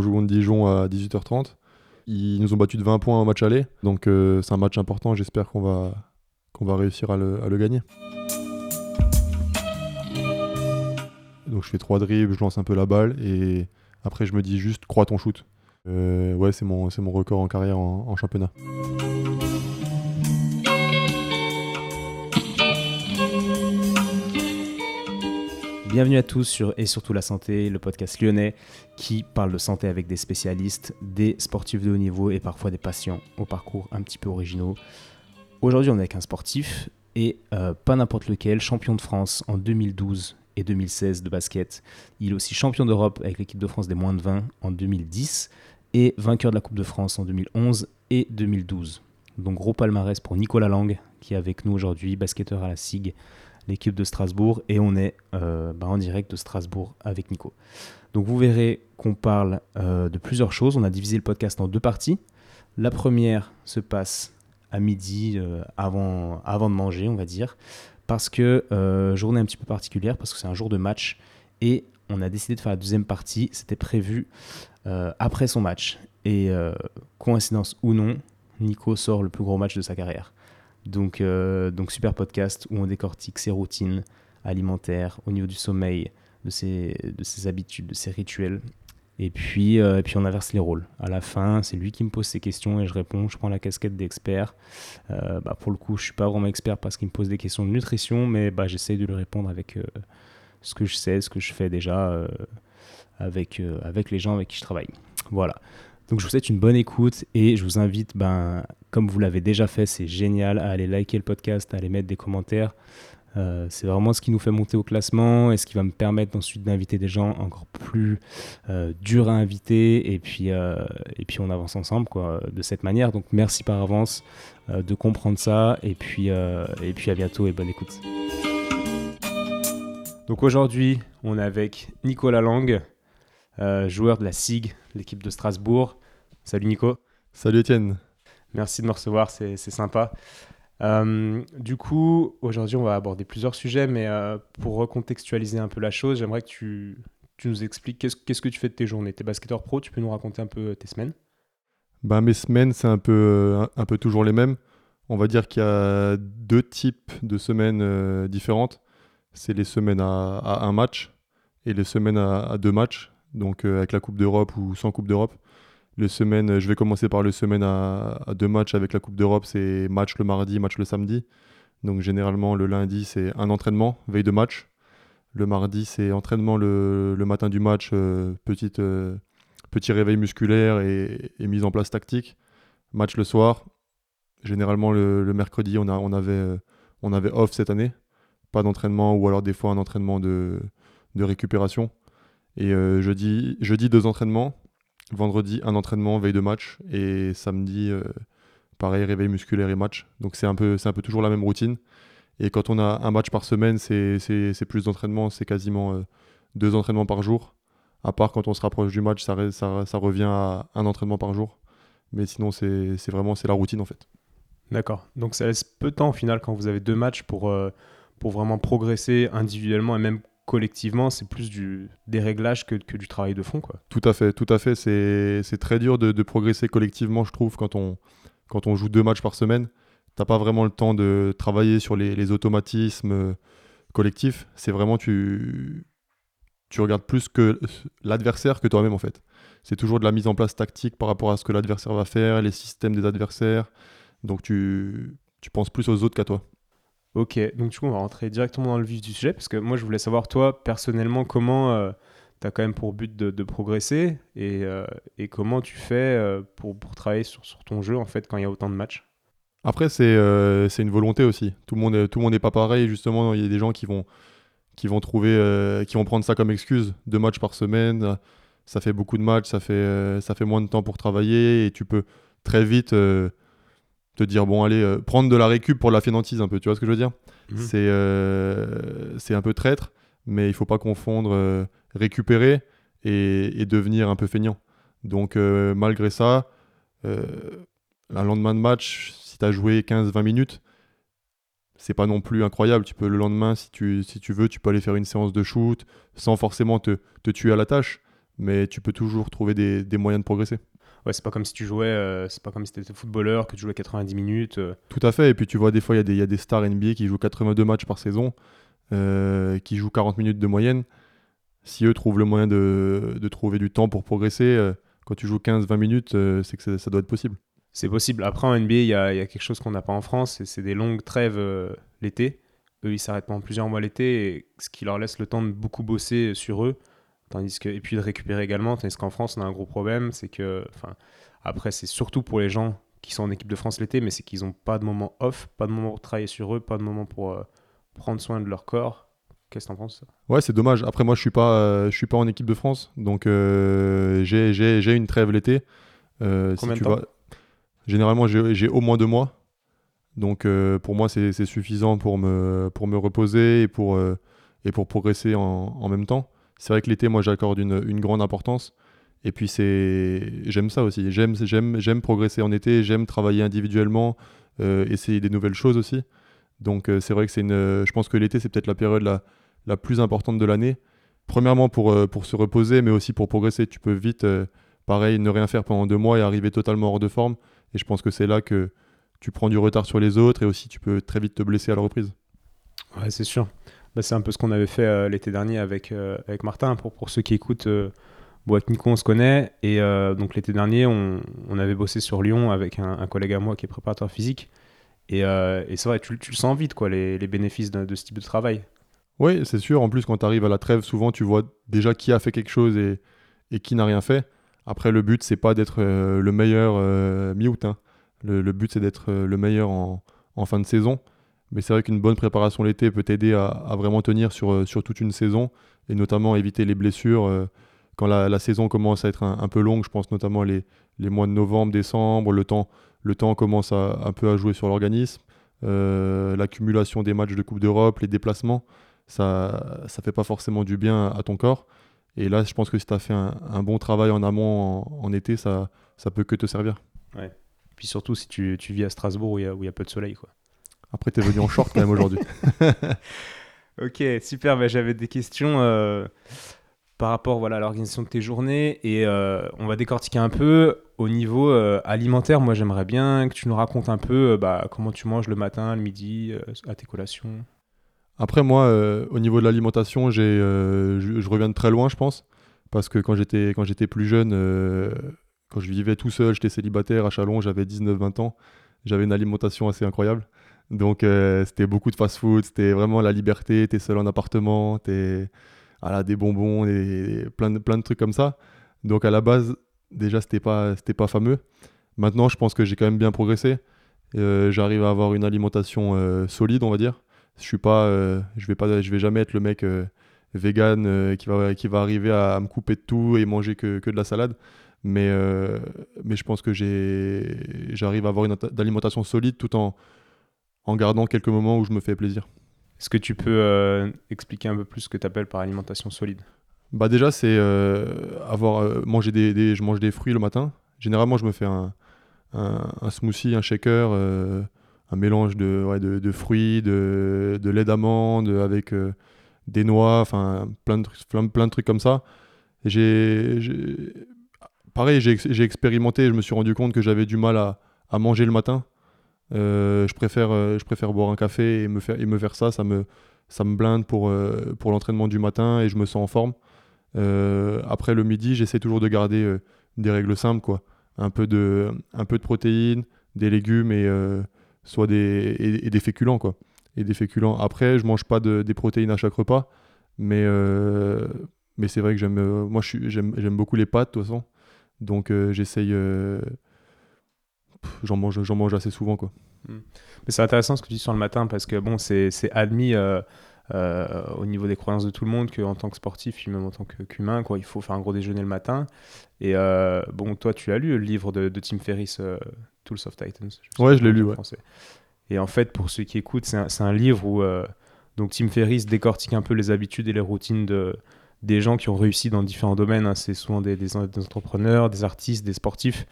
Joue contre Dijon à 18h30. Ils nous ont battu de 20 points au match aller. Donc euh, c'est un match important. J'espère qu'on va, va réussir à le, gagner. Donc je fais trois dribbles, je lance un peu la balle et après je me dis juste crois ton shoot. Euh, ouais, c'est mon, mon record en carrière en championnat. Bienvenue à tous sur Et surtout la santé, le podcast lyonnais qui parle de santé avec des spécialistes, des sportifs de haut niveau et parfois des patients au parcours un petit peu originaux. Aujourd'hui, on est avec un sportif et euh, pas n'importe lequel, champion de France en 2012 et 2016 de basket. Il est aussi champion d'Europe avec l'équipe de France des moins de 20 en 2010 et vainqueur de la Coupe de France en 2011 et 2012. Donc gros palmarès pour Nicolas Lang qui est avec nous aujourd'hui, basketteur à la SIG l'équipe de Strasbourg, et on est euh, bah, en direct de Strasbourg avec Nico. Donc vous verrez qu'on parle euh, de plusieurs choses. On a divisé le podcast en deux parties. La première se passe à midi, euh, avant, avant de manger, on va dire, parce que journée un petit peu particulière, parce que c'est un jour de match, et on a décidé de faire la deuxième partie. C'était prévu après son match. Et coïncidence ou non, Nico sort le plus gros match de sa carrière. Donc, euh, donc super podcast où on décortique ses routines alimentaires, au niveau du sommeil, de ses, de ses habitudes, de ses rituels. Et puis, euh, et puis on inverse les rôles. À la fin, c'est lui qui me pose ses questions et je réponds. Je prends la casquette d'expert. Euh, bah, pour le coup, je suis pas vraiment expert parce qu'il me pose des questions de nutrition, mais bah, j'essaye de lui répondre avec ce que je sais, ce que je fais déjà avec, avec les gens avec qui je travaille. Voilà. Donc je vous souhaite une bonne écoute et je vous invite, ben, comme vous l'avez déjà fait, c'est génial, à aller liker le podcast, à aller mettre des commentaires. Euh, c'est vraiment ce qui nous fait monter au classement et ce qui va me permettre ensuite d'inviter des gens encore plus euh, durs à inviter et puis, euh, et puis on avance ensemble quoi, de cette manière. Donc merci par avance de comprendre ça et puis, et puis à bientôt et bonne écoute. Donc aujourd'hui on est avec Nicolas Lang. Euh, joueur de la SIG, l'équipe de Strasbourg. Salut Nico. Salut Étienne. Merci de me recevoir, c'est sympa. Euh, du coup, aujourd'hui, on va aborder plusieurs sujets, mais euh, pour recontextualiser un peu la chose, j'aimerais que tu, tu, nous expliques qu'est-ce que tu fais de tes journées. Tu es basketteur pro, tu peux nous raconter un peu tes semaines? Bah, Mes semaines, c'est un peu, un, peu toujours les mêmes. On va dire qu'il y a deux types de semaines différentes. C'est les semaines à, un match et les semaines à deux matchs donc euh, avec la Coupe d'Europe ou sans Coupe d'Europe. Semaines, je vais commencer par les semaines à, deux matchs avec la Coupe d'Europe, c'est match le mardi, match le samedi. Donc généralement le lundi c'est un entraînement, veille de match. Le mardi c'est entraînement le, matin du match, euh, petite, euh, petit réveil musculaire et, mise en place tactique. Match le soir. Généralement le, mercredi on, a, on, avait, on avait off cette année. Pas d'entraînement ou alors des fois un entraînement de, de récupération. Et euh, jeudi, jeudi, deux entraînements. Vendredi, un entraînement, veille de match. Et samedi, euh, pareil, réveil musculaire et match. Donc c'est un, peu, un peu toujours la même routine. Et quand on a un match par semaine, c'est plus d'entraînement. C'est quasiment euh, deux entraînements par jour. À part quand on se rapproche du match, ça, ça, ça revient à un entraînement par jour. Mais sinon, c'est vraiment la routine en fait. D'accord. Donc ça laisse peu de temps au final quand vous avez deux matchs pour, pour vraiment progresser individuellement et même collectivement, c'est plus du déréglage que, que, du travail de fond. Quoi. Tout à fait, tout à fait. C'est très dur de, progresser collectivement, je trouve, quand on, quand on joue deux matchs par semaine. T'as pas vraiment le temps de travailler sur les, automatismes euh, collectifs. C'est vraiment, tu, tu regardes plus que l'adversaire que toi-même, en fait. C'est toujours de la mise en place tactique par rapport à ce que l'adversaire va faire, les systèmes des adversaires. Donc tu, tu penses plus aux autres qu'à toi. Ok, donc du coup, on va rentrer directement dans le vif du sujet, parce que moi, je voulais savoir, toi, personnellement, comment euh, tu as quand même pour but de, progresser et, euh, et, comment tu fais euh, pour, travailler sur, ton jeu, en fait, quand il y a autant de matchs? Après, c'est c'est une volonté aussi. Tout le monde n'est tout le monde n'est pas pareil, justement. Il y a des gens qui vont, qui vont trouver, qui vont prendre ça comme excuse. Deux matchs par semaine, ça fait beaucoup de matchs, ça fait, ça fait moins de temps pour travailler, et tu peux très vite te dire bon allez euh, prendre de la récup pour la fainéantise un peu tu vois ce que je veux dire? Mhm. c'est euh, c'est un peu traître mais il faut pas confondre euh, récupérer et, devenir un peu feignant donc malgré ça un lendemain de match si tu as joué 15-20 minutes c'est pas non plus incroyable tu peux le lendemain si tu, si tu veux tu peux aller faire une séance de shoot sans forcément te, te tuer à la tâche mais tu peux toujours trouver des, des moyens de progresser. Ouais, c'est pas comme si tu jouais, euh, c'est pas comme si tu étais footballeur, que tu jouais 90 minutes. euh. Tout à fait. Et puis tu vois, des fois, il y, a des- il y a des stars NBA qui jouent 82 matchs par saison, euh, qui jouent 40 minutes de moyenne. Si eux trouvent le moyen de, de trouver du temps pour progresser, quand tu joues 15-20 minutes, c'est que ça, ça doit être possible. C'est possible. Après, en NBA, il y a, il y a quelque chose qu'on n'a pas en France, et c'est des longues trêves l'été. Eux, ils s'arrêtent pendant plusieurs mois l'été, ce qui leur laisse le temps de beaucoup bosser sur eux, tandis que, et puis de récupérer également. Tandis qu'en France, on a un gros problème, c'est que, enfin, après, c'est surtout pour les gens qui sont en équipe de France l'été, mais c'est qu'ils n'ont pas de moment off, pas de moment pour travailler sur eux, pas de moment pour euh, prendre soin de leur corps. Qu'est-ce que t'en penses Ouais, c'est dommage. Après, moi, je suis pas, euh, je suis pas en équipe de France, donc euh, j'ai- une trêve l'été. Si Combien de tu temps? vas- Généralement, j'ai au moins deux mois. Donc, pour moi, c'est c'est suffisant pour me, pour me reposer et pour, et pour progresser en, en même temps. C'est vrai que l'été, moi, j'accorde une, grande importance. Et puis, c'est j'aime ça aussi. J'aime j'aime j'aime progresser en été. J'aime travailler individuellement, euh, essayer des nouvelles choses aussi. Donc, euh, c'est vrai que c'est une. Je pense que l'été, c'est peut-être la période la, la plus importante de l'année. Premièrement, pour, euh, pour se reposer, mais aussi pour progresser. Tu peux vite, pareil, ne rien faire pendant deux mois et arriver totalement hors de forme. Et je pense que c'est là que tu prends du retard sur les autres et aussi tu peux très vite te blesser à la reprise. Ouais, c'est sûr. Bah, c'est un peu ce qu'on avait fait euh, l'été dernier avec, euh, avec Martin. Pour, pour ceux qui écoutent, euh, bon, Nico, on se connaît. Et donc l'été dernier, on, avait bossé sur Lyon avec un, collègue à moi qui est préparateur physique. Et, c'est vrai, tu, le sens vite, quoi, les, bénéfices de, ce type de travail. Oui, c'est sûr. En plus, quand tu arrives à la trêve, souvent tu vois déjà qui a fait quelque chose et, qui n'a rien fait. Après, le but, c'est pas d'être le meilleur mi-août. hein. Le, but, c'est d'être le meilleur en fin de saison. Mais c'est vrai qu'une bonne préparation l'été peut t'aider à, vraiment tenir sur, euh, sur toute une saison et notamment éviter les blessures. euh, quand la, saison commence à être un, peu longue, je pense notamment les, mois de novembre, décembre, le temps, le temps commence un peu à jouer sur l'organisme. Euh, L'accumulation des matchs de Coupe d'Europe, les déplacements, ça ça fait pas forcément du bien à ton corps. Et là, je pense que si tu as fait un, bon travail en amont en, été, ça, ça peut que te servir. Puis surtout si tu, vis à Strasbourg où il y y a peu de soleil. Quoi. Après, tu es venu en short quand même aujourd'hui. Ok, super. bah, J'avais des questions euh, par rapport voilà, à l'organisation de tes journées et euh, on va décortiquer un peu au niveau euh, alimentaire. Moi, j'aimerais bien que tu nous racontes un peu bah, comment tu manges le matin, le midi, à tes collations. Après, moi, au niveau de l'alimentation, j'ai, je, je reviens de très loin, je pense. Parce que quand j'étais, plus jeune, quand je vivais tout seul, j'étais célibataire à Chalon, j'avais 19-20 ans, j'avais une alimentation assez incroyable. Donc, euh, c'était beaucoup de fast-food, c'était vraiment la liberté, t'es seul en appartement, t'es voilà, des bonbons, des, plein, de, plein de trucs comme ça. Donc, à la base, déjà, c'était pas, c'était pas fameux. Maintenant, je pense que j'ai quand même bien progressé. Euh, j'arrive à avoir une alimentation euh, solide, on va dire. Je suis pas, je vais pas, je vais jamais être le mec vegan qui va, qui va arriver à, à me couper de tout et manger que, que de la salade. Mais, mais je pense que j'ai, j'arrive à avoir une alimentation solide tout en, en gardant quelques moments où je me fais plaisir. Est-ce que tu peux euh, expliquer un peu plus ce que tu appelles par alimentation solide? Bah déjà, c'est euh, avoir euh, manger des, des- je mange des fruits le matin. Généralement, je me fais un, un, un smoothie, un shaker, euh, un mélange de, ouais, de, de fruits, de, de lait d'amande avec des noix, enfin plein de, trucs- plein, plein de trucs comme ça. J'ai, pareil, j'ai expérimenté. Je me suis rendu compte que j'avais du mal à, à manger le matin. Euh, je préfère, euh, je préfère boire un café et me faire, et me faire ça. Ça me, ça me blinde pour, euh, pour l'entraînement du matin et je me sens en forme. Après le midi, j'essaie toujours de garder des règles simples, quoi. Un peu de, un peu de protéines, des légumes et soit des, et, des féculents, quoi. Et des féculents. Après, je mange pas de, des protéines à chaque repas, mais, mais c'est vrai que j'aime, moi, j'aime, beaucoup les pâtes, de toute façon. Donc, j'essaye. J'en mange, j'en mange assez souvent, quoi. Mais c'est intéressant ce que tu dis sur le matin parce que bon, c'est c'est admis euh, euh, au niveau des croyances de tout le monde qu'en tant que sportif, puis même en tant que- qu'humain, quoi, il faut faire un gros déjeuner le matin. Et euh, bon, toi, tu as lu le livre de, de Tim Ferriss, euh, Tools of Titans. sais Ouais, je l'ai lu, ouais. français. Et en fait, pour ceux qui écoutent, c'est un, c'est un livre où donc Tim Ferriss décortique un peu les habitudes et les routines de, des gens qui ont réussi dans différents domaines. hein. C'est souvent des, des entrepreneurs, des artistes, des sportifs.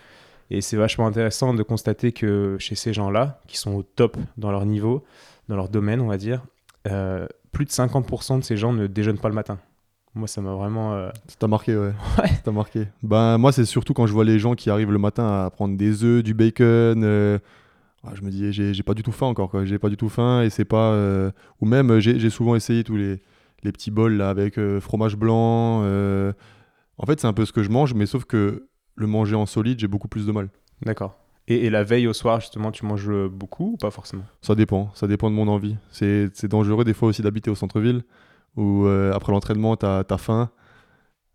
Et c'est vachement intéressant de constater que chez ces gens-là, qui sont au top dans leur niveau, dans leur domaine, on va dire, euh, plus de 50% de ces gens ne déjeunent pas le matin. Moi, ça m'a vraiment. euh, Ça t'a marqué, ouais. Ouais. Ça t'a marqué. Ben, moi, c'est surtout quand je vois les gens qui arrivent le matin à prendre des œufs, du bacon. euh, ah, je me dis, j'ai pas du tout faim encore, quoi. J'ai pas du tout faim et c'est pas. euh, Ou même, j'ai souvent essayé tous les, les petits bols là avec fromage blanc. En fait, c'est un peu ce que je mange, mais sauf que le manger en solide, j'ai beaucoup plus de mal. D'accord. Et, et la veille au soir, justement, tu manges beaucoup ou pas forcément? Ça dépend, ça dépend de mon envie. C'est dangereux des fois aussi d'habiter au centre-ville, où euh, après l'entraînement, t'as as faim,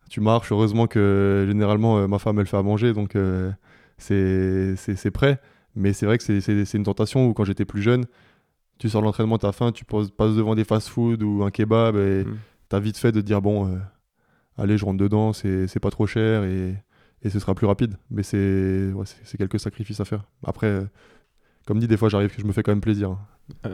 tu marches. Heureusement que généralement, euh, ma femme, elle fait à manger, donc euh, c'est prêt. Mais c'est vrai que c'est- c'est c'est une tentation où quand j'étais plus jeune, tu sors de l'entraînement, t'as faim, tu poses- passes devant des fast-food ou un kebab, et Mm. t'as vite fait de te dire, bon, allez, je rentre dedans, c'est c'est pas trop cher, et, et ce sera plus rapide. Mais c'est ouais, quelques sacrifices à faire. Après, euh, comme dit, des fois, j'arrive, je me fais quand même plaisir. hein.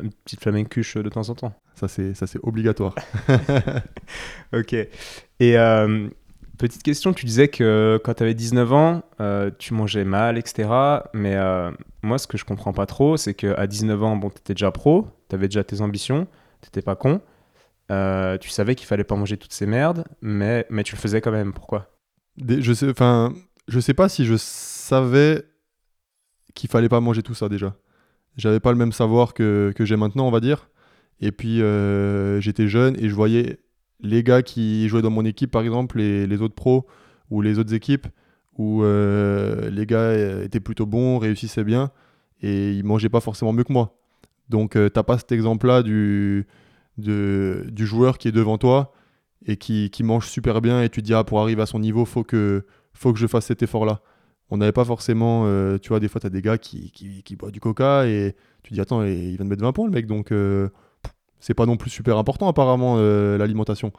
Une petite flamencuche euh, de temps en temps. Ça, c'est obligatoire. Ok. Et euh, petite question, tu disais que quand tu avais 19 ans, euh, tu mangeais mal, etc. Mais euh, moi, ce que je comprends pas trop, c'est qu'à 19 ans, bon, tu étais déjà pro, tu avais déjà tes ambitions, tu pas con. Euh, tu savais qu'il fallait pas manger toutes ces merdes, mais, mais tu le faisais quand même. Pourquoi? Je sais, enfin, je sais pas si je savais qu'il fallait pas manger tout ça déjà. J'avais pas le même savoir que, que j'ai maintenant, on va dire. Et puis euh, j'étais jeune et je voyais les gars qui jouaient dans mon équipe, par exemple, les, les autres pros ou les autres équipes, où euh, les gars euh, étaient plutôt bons, réussissaient bien et ils mangeaient pas forcément mieux que moi. Donc euh, t'as pas cet exemple-là du, du joueur qui est devant toi et qui, qui mange super bien et tu dis ah pour arriver à son niveau faut que faut que je fasse cet effort là on n'avait pas forcément euh, tu vois des fois tu as des gars qui, qui, qui boivent du coca et tu dis attends il vient de mettre 20 points le mec donc euh, c'est pas non plus super important apparemment euh, l'alimentation.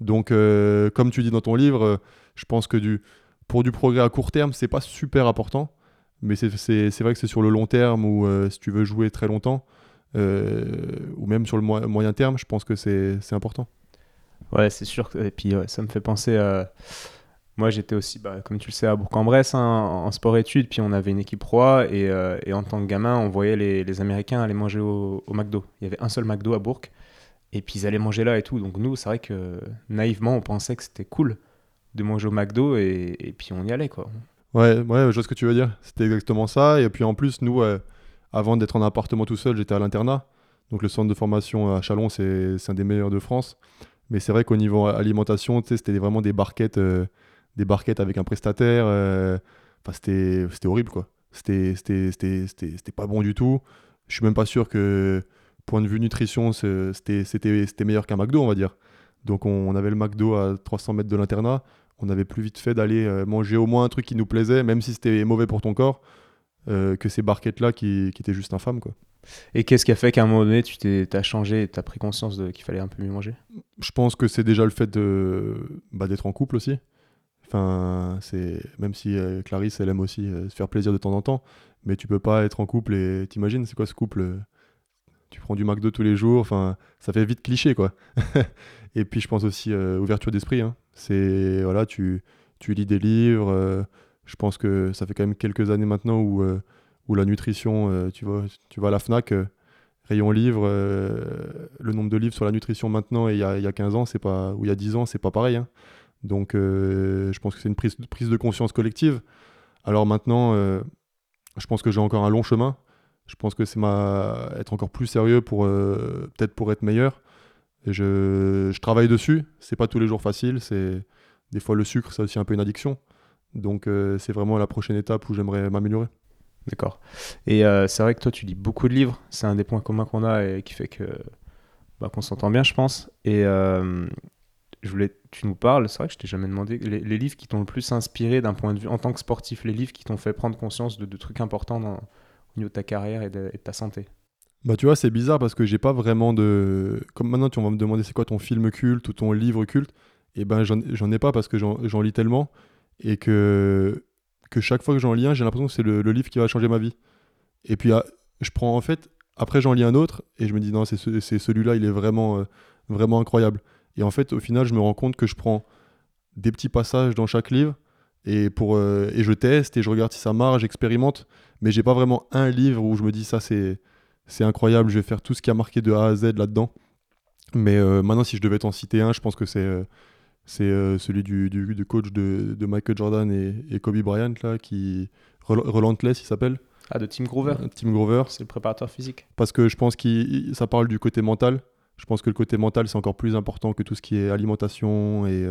Donc euh, comme tu dis dans ton livre je pense que du pour du progrès à court terme c'est pas super important mais c'est vrai que c'est sur le long terme ou si tu veux jouer très longtemps ou même sur le mo- moyen terme je pense que c'est important Ouais, c'est sûr. Et puis, ça me fait penser. Moi, j'étais aussi, bah, comme tu le sais, à Bourg-en-Bresse, hein, en sport-études. Puis, on avait une équipe roi. Et, euh, et en tant que gamin, on voyait les, les Américains aller manger au, au McDo. Il y avait un seul McDo à Bourg. Et puis, ils allaient manger là et tout. Donc, nous, c'est vrai que naïvement, on pensait que c'était cool de manger au McDo. Et, et puis, on y allait, quoi. Ouais, ouais, je vois ce que tu veux dire. C'était exactement ça. Et puis en plus, nous, euh, avant d'être en appartement tout seul, j'étais à l'internat. Donc le centre de formation à Chalon, c'est un des meilleurs de France. Mais c'est vrai qu'au niveau alimentation, c'était vraiment des barquettes, euh, des barquettes avec un prestataire. euh, c'était horrible, quoi. C'était pas bon du tout. Je suis même pas sûr que, point de vue nutrition, c'était meilleur qu'un McDo, on va dire. Donc on, avait le McDo à 300 mètres de l'internat on avait plus vite fait d'aller euh, manger au moins un truc qui nous plaisait, même si c'était mauvais pour ton corps, que ces barquettes-là qui, qui étaient juste infâmes. Quoi. Et qu'est-ce qui a fait qu'à un moment donné, tu t'es changé et tu as pris conscience qu'il fallait un peu mieux manger? Je pense que c'est déjà le fait de, bah, d'être en couple aussi. Enfin, c'est, même si euh, Clarisse, elle aime aussi euh, se faire plaisir de temps en temps, mais tu peux pas être en couple et t'imagines, c'est quoi ce couple euh, Tu prends du McDo tous les jours, enfin, ça fait vite cliché, quoi. et puis je pense aussi euh, ouverture d'esprit. hein. C'est, voilà, tu, tu lis des livres. je pense que ça fait quand même quelques années maintenant où, où la nutrition, euh, tu, vois, tu vas à la FNAC, euh, rayon livre, euh, le nombre de livres sur la nutrition maintenant et il y a, il y a 15 ans, pas, ou il y a 10 ans, c'est pas pareil. hein. Donc je pense que c'est une prise, de conscience collective. Alors maintenant, je pense que j'ai encore un long chemin. Je pense que c'est être encore plus sérieux pour peut-être pour être meilleur. Je, travaille dessus. C'est pas tous les jours facile. C'est des fois le sucre, c'est aussi un peu une addiction. Donc c'est vraiment la prochaine étape où j'aimerais m'améliorer. D'accord. Et euh, c'est vrai que toi, tu lis beaucoup de livres. C'est un des points communs qu'on a et qui fait que bah, qu'on s'entend bien, je pense. Et euh, je voulais, tu nous parles. C'est vrai que je t'ai jamais demandé les, livres qui t'ont le plus inspiré d'un point de vue en tant que sportif. Les livres qui t'ont fait prendre conscience de, trucs importants au niveau de ta carrière et de, ta santé? Bah tu vois, c'est bizarre parce que j'ai pas vraiment de... Comme maintenant tu vas me demander c'est quoi ton film culte ou ton livre culte, et ben j'en ai pas parce que j'en lis tellement et que, que chaque fois que j'en lis un, j'ai l'impression que c'est le, livre qui va changer ma vie. Et puis ah, je prends en fait, après j'en lis un autre et je me dis non, c'est ce- c'est celui-là, il est vraiment, euh, vraiment incroyable. Et en fait, au final, je me rends compte que je prends des petits passages dans chaque livre et, pour, euh, et je teste et je regarde si ça marche, j'expérimente, mais j'ai pas vraiment un livre où je me dis ça c'est c'est incroyable, je vais faire tout ce qui a marqué de A à Z là-dedans. Mais euh, maintenant, si je devais t'en citer un, je pense que c'est euh, c'est celui du, du, coach de, de, Michael Jordan et, et, Kobe Bryant, là, qui. Relentless, il s'appelle. Ah, de Tim Grover Tim Grover. C'est le préparateur physique. Parce que je pense que ça parle du côté mental. Je pense que le côté mental, c'est encore plus important que tout ce qui est alimentation et,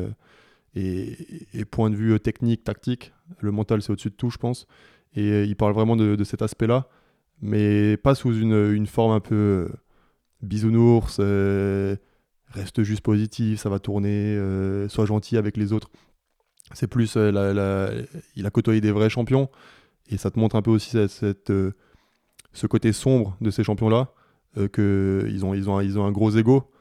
et, point de vue technique, tactique. Le mental, c'est au-dessus de tout, je pense. Et il parle vraiment de, de cet aspect-là, mais pas sous une, une forme un peu bisounours, euh, reste juste positif, ça va tourner, euh, sois gentil avec les autres. C'est plus, euh, il a côtoyé des vrais champions, et ça te montre un peu aussi cette, ce côté sombre de ces champions-là, qu'ils ont, ils ont, ils ont un gros ego.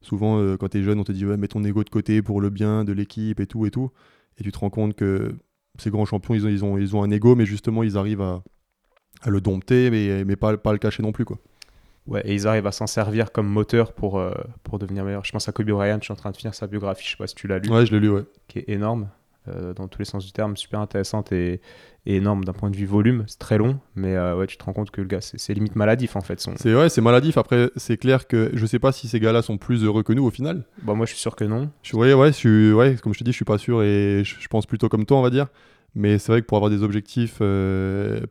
Souvent, quand tu es jeune, on te dit ouais, mets ton ego de côté pour le bien de l'équipe et tout et tout. Et tu te rends compte que ces grands champions, ils ont, ils ont, un ego, mais justement, ils arrivent à, le dompter, mais, mais pas, pas le cacher non plus. quoi. Ouais, et ils arrivent à s'en servir comme moteur pour, euh, pour devenir meilleur. Je pense à Kobe Bryant, je suis en train de finir sa biographie, je sais pas si tu l'as lu. Ouais, je l'ai lu, ouais. Qui est énorme, euh, dans tous les sens du terme, super intéressante et, énorme d'un point de vue volume. C'est très long, mais euh, ouais, tu te rends compte que le gars, c'est limite maladif en fait. Son... C'est ouais, c'est maladif. Après, c'est clair que je sais pas si ces gars-là sont plus heureux que nous au final. Bah, moi, je suis sûr que non. Je, ouais, ouais, je suis, ouais, comme je te dis, je suis pas sûr et je, je pense plutôt comme toi, on va dire. Mais c'est vrai que pour avoir des objectifs,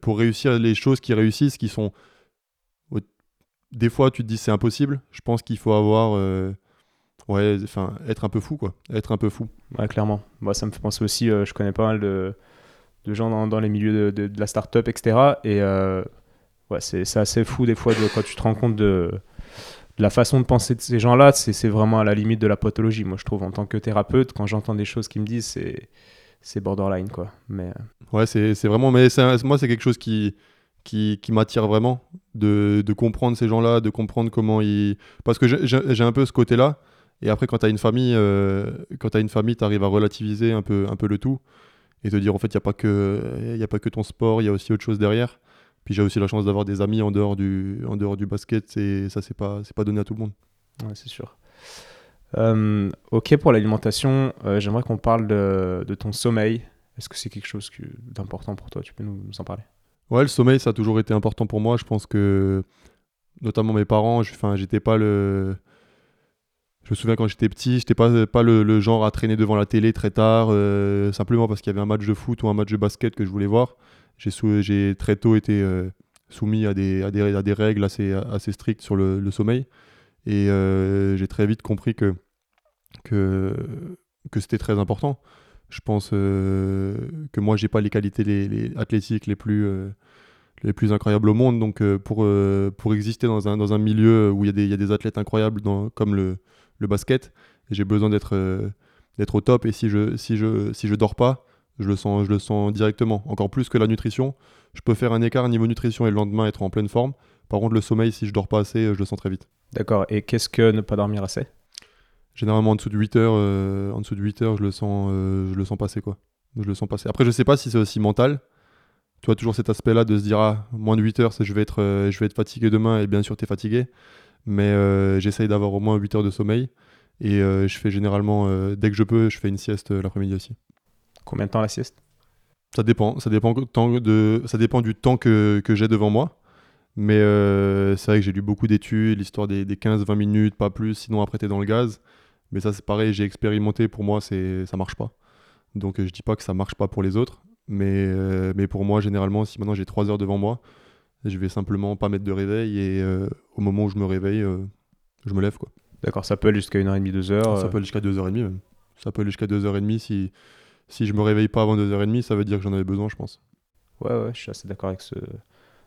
pour réussir les choses qui réussissent, qui sont des fois, tu te dis c'est impossible. Je pense qu'il faut avoir. Euh, ouais, enfin, être un peu fou, quoi. Être un peu fou. Ouais, clairement. Moi, ça me fait penser aussi, euh, je connais pas mal de, de gens dans, dans, les milieux de, de, la start-up, etc. Et euh, ouais, c'est assez fou, des fois, de, quand tu te rends compte de, la façon de penser de ces gens-là. C'est vraiment à la limite de la pathologie, moi, je trouve. En tant que thérapeute, quand j'entends des choses qui me disent, c'est c'est borderline quoi mais ouais c'est vraiment mais moi c'est quelque chose qui qui, qui m'attire vraiment, de, comprendre ces gens-là, de comprendre comment ils... Parce que j'ai un peu ce côté-là, et après quand tu as une famille, euh, quand tu une famille, tu arrives à relativiser un peu, un peu le tout, et te dire en fait, il n'y a, pas que, a pas que ton sport, il y a aussi autre chose derrière. Puis j'ai aussi la chance d'avoir des amis en dehors du, en dehors du basket, et ça, c'est pas, pas donné à tout le monde. Ouais, c'est sûr. Euh, ok, pour l'alimentation, euh, j'aimerais qu'on parle de, de, ton sommeil. Est-ce que c'est quelque chose d'important pour toi? Tu peux nous en parler? Ouais, le sommeil, ça a toujours été important pour moi. Je pense que, notamment mes parents, j'étais pas le. Je me souviens quand j'étais petit, j'étais pas, pas le, genre à traîner devant la télé très tard, euh, simplement parce qu'il y avait un match de foot ou un match de basket que je voulais voir. J'ai très tôt été euh, soumis à des, règles assez, strictes sur le, sommeil. Et euh, j'ai très vite compris que c'était très important. Je pense euh, que moi, j'ai pas les qualités les, athlétiques les plus, euh, les plus incroyables au monde. Donc, euh, pour, pour exister dans un, dans un milieu où il y, y, a des athlètes incroyables comme le, le basket, j'ai besoin d'être d'être au top. Et si je, si, je, si je dors pas, je le, sens, je le sens directement. Encore plus que la nutrition. Je peux faire un écart niveau nutrition et le lendemain être en pleine forme. Par contre, le sommeil, si je dors pas assez, je le sens très vite. D'accord. Et qu'est-ce que ne pas dormir assez? Généralement en dessous de 8 heures, euh, en dessous de 8 heures, je le sens, euh, je le sens passer quoi. Je le sens passer. Après, je sais pas si c'est aussi mental. Tu vois toujours cet aspect-là de se dire ah moins de 8 heures, je vais être, euh, je vais être fatigué demain et bien sûr tu es fatigué. Mais j'essaye d'avoir au moins 8 heures de sommeil et je fais généralement dès que je peux, je fais une sieste l'après-midi aussi. Combien de temps la sieste? Ça dépend. Ça dépend de, ça dépend du temps que, que j'ai devant moi. Mais c'est vrai que j'ai lu beaucoup d'études, l'histoire des, des 15-20 minutes, pas plus, sinon après t'es dans le gaz. Mais ça, c'est pareil, j'ai expérimenté, pour moi, c'est ça marche pas. Donc, je dis pas que ça marche pas pour les autres, mais, euh, mais pour moi, généralement, si maintenant j'ai 3 heures devant moi, je vais simplement pas mettre de réveil et euh, au moment où je me réveille, euh, je me lève. quoi. D'accord, ça peut aller jusqu'à 1h30, 2h Ça peut aller jusqu'à 2h30 même. Ça peut aller jusqu'à 2h30 si, si je me réveille pas avant 2h30, ça veut dire que j'en avais besoin, je pense. Ouais, ouais, je suis assez d'accord avec ce,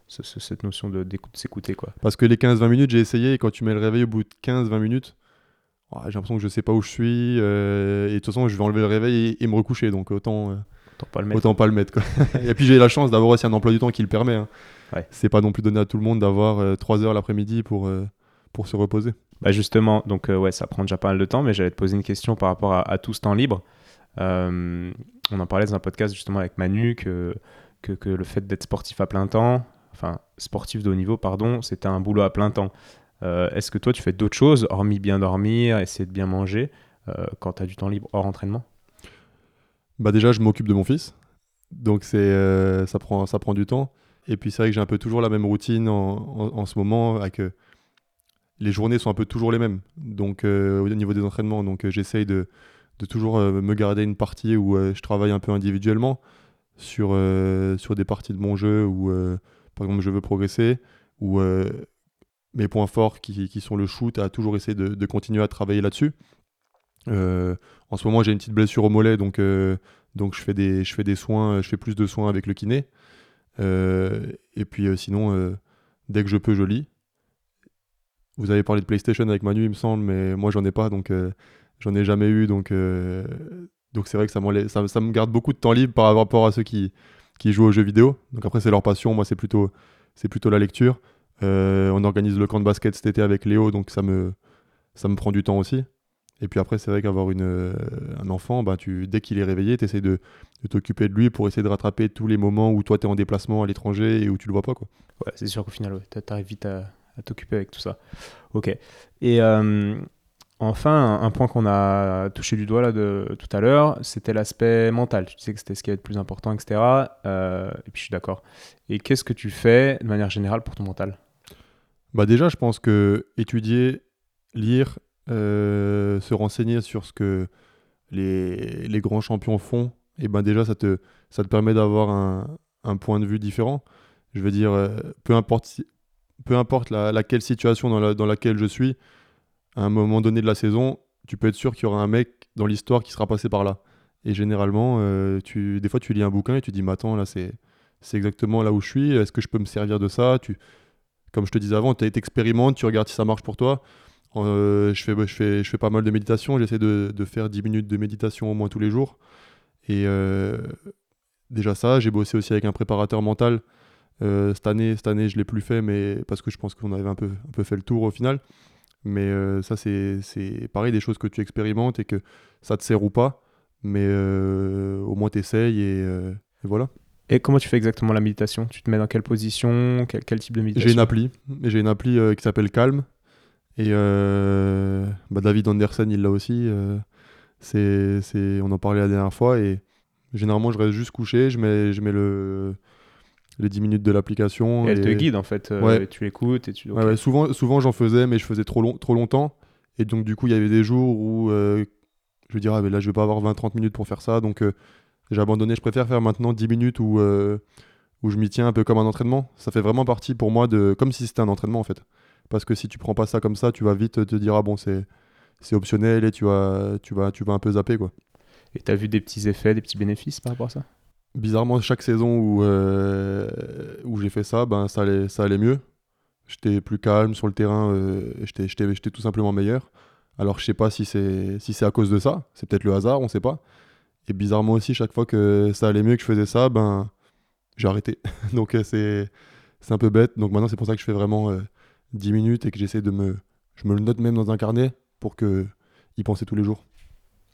cette notion de s'écouter. quoi. Parce que les 15-20 minutes, j'ai essayé et quand tu mets le réveil au bout de 15-20 minutes, j'ai l'impression que je sais pas où je suis euh, et de toute façon je vais enlever le réveil et, me recoucher donc autant euh, autant pas le mettre, et puis j'ai la chance d'avoir aussi un emploi du temps qui le permet hein. c'est pas non plus donné à tout le monde d'avoir 3 euh, heures l'après-midi pour pour se reposer. Bah justement donc ouais ça prend déjà pas mal de temps mais j'allais te poser une question par rapport à, tout ce temps libre. On en parlait dans un podcast justement avec Manu que, que, que le fait d'être sportif à plein temps enfin sportif de haut niveau pardon c'était un boulot à plein temps euh, est-ce que toi, tu fais d'autres choses, hormis bien dormir, essayer de bien manger, euh, quand tu as du temps libre hors entraînement? Bah Déjà, je m'occupe de mon fils. Donc, euh, ça, prend, ça prend du temps. Et puis, c'est vrai que j'ai un peu toujours la même routine en, ce moment. Avec, les journées sont un peu toujours les mêmes. Donc, au niveau des entraînements, donc j'essaye de, de toujours me garder une partie où je travaille un peu individuellement sur, sur des parties de mon jeu où, par exemple, je veux progresser, ou mes points forts qui, sont le shoot, à toujours essayer de, continuer à travailler là-dessus. en ce moment, j'ai une petite blessure au mollet, donc, donc je, fais des, soins, je fais plus de soins avec le kiné. et puis sinon, dès que je peux, je lis. Vous avez parlé de PlayStation avec Manu, il me semble, mais moi j'en ai pas, donc euh, j'en ai jamais eu, donc euh, c'est vrai que ça, me garde beaucoup de temps libre par rapport à ceux qui, jouent aux jeux vidéo. Donc après c'est leur passion, moi c'est plutôt la lecture. Euh, on organise le camp de basket cet été avec Léo, donc ça me ça me prend du temps aussi. Et puis après, c'est vrai qu'avoir une, un enfant, bah, tu, dès qu'il est réveillé, tu essaies de, de t'occuper de lui pour essayer de rattraper tous les moments où toi, tu es en déplacement à l'étranger et où tu le vois pas. Quoi. Ouais, c'est sûr qu'au final, ouais, tu arrives vite à, t'occuper avec tout ça. Ok. Et euh, enfin, un, point qu'on a touché du doigt là de, tout à l'heure, c'était l'aspect mental. Tu sais que c'était ce qui est le plus important, etc. Euh, et puis je suis d'accord. Et qu'est-ce que tu fais de manière générale pour ton mental? Bah déjà, je pense que étudier, lire, euh, se renseigner sur ce que les, les grands champions font, et ben déjà ça te, ça te permet d'avoir un, un, point de vue différent. Je veux dire, peu importe peu importe la, laquelle situation dans, dans, laquelle je suis, à un moment donné de la saison, tu peux être sûr qu'il y aura un mec dans l'histoire qui sera passé par là. Et généralement, euh, tu, des fois, tu lis un bouquin et tu dis, mais attends, là, c'est, c'est exactement là où je suis. Est-ce que je peux me servir de ça? Comme je te disais avant, tu expérimentes, tu regardes si ça marche pour toi. Euh, je, fais, pas mal de méditation. J'essaie de, faire 10 minutes de méditation au moins tous les jours. Et euh, déjà ça, j'ai bossé aussi avec un préparateur mental euh, cette année, cette année, je l'ai plus fait, mais parce que je pense qu'on avait un peu, fait le tour au final. Mais ça, c'est pareil, des choses que tu expérimentes et que ça te sert ou pas. Mais au moins, tu essayes et, voilà. Et comment tu fais exactement la méditation? Tu te mets dans quelle position? Quel, type de méditation? J'ai une appli. J'ai une appli qui s'appelle Calm. Et bah, David Anderson, il l'a aussi. c'est on en parlait la dernière fois. Et généralement, je reste juste couché. Je mets, je mets le les 10 minutes de l'application. Et elle te guide en fait, euh, tu l'écoutes et tu. souvent, souvent j'en faisais, mais je faisais trop, long, trop longtemps. Et donc, du coup, il y avait des jours où euh, je me disais, ah, mais là, je vais pas avoir 20-30 minutes pour faire ça. Donc, euh, j'ai abandonné. Je préfère faire maintenant 10 minutes où, où je m'y tiens un peu comme un entraînement. Ça fait vraiment partie pour moi de. comme si c'était un entraînement en fait. Parce que si tu prends pas ça comme ça, tu vas vite te dire, ah bon, c'est optionnel et tu vas, tu, vas, tu vas un peu zapper quoi. Et tu as vu des petits effets, des petits bénéfices par rapport à ça? Bizarrement, chaque saison où, euh, où j'ai fait ça, ben, ça, allait, ça allait mieux. J'étais plus calme sur le terrain, euh, j'étais tout simplement meilleur. Alors je sais pas si c'est si à cause de ça, c'est peut-être le hasard, on sait pas. Et bizarrement aussi, chaque fois que ça allait mieux, que je faisais ça, ben j'ai arrêté. Donc euh, c'est un peu bête. Donc maintenant c'est pour ça que je fais vraiment 10 minutes et que j'essaie de me... Je me le note même dans un carnet pour que y penser tous les jours.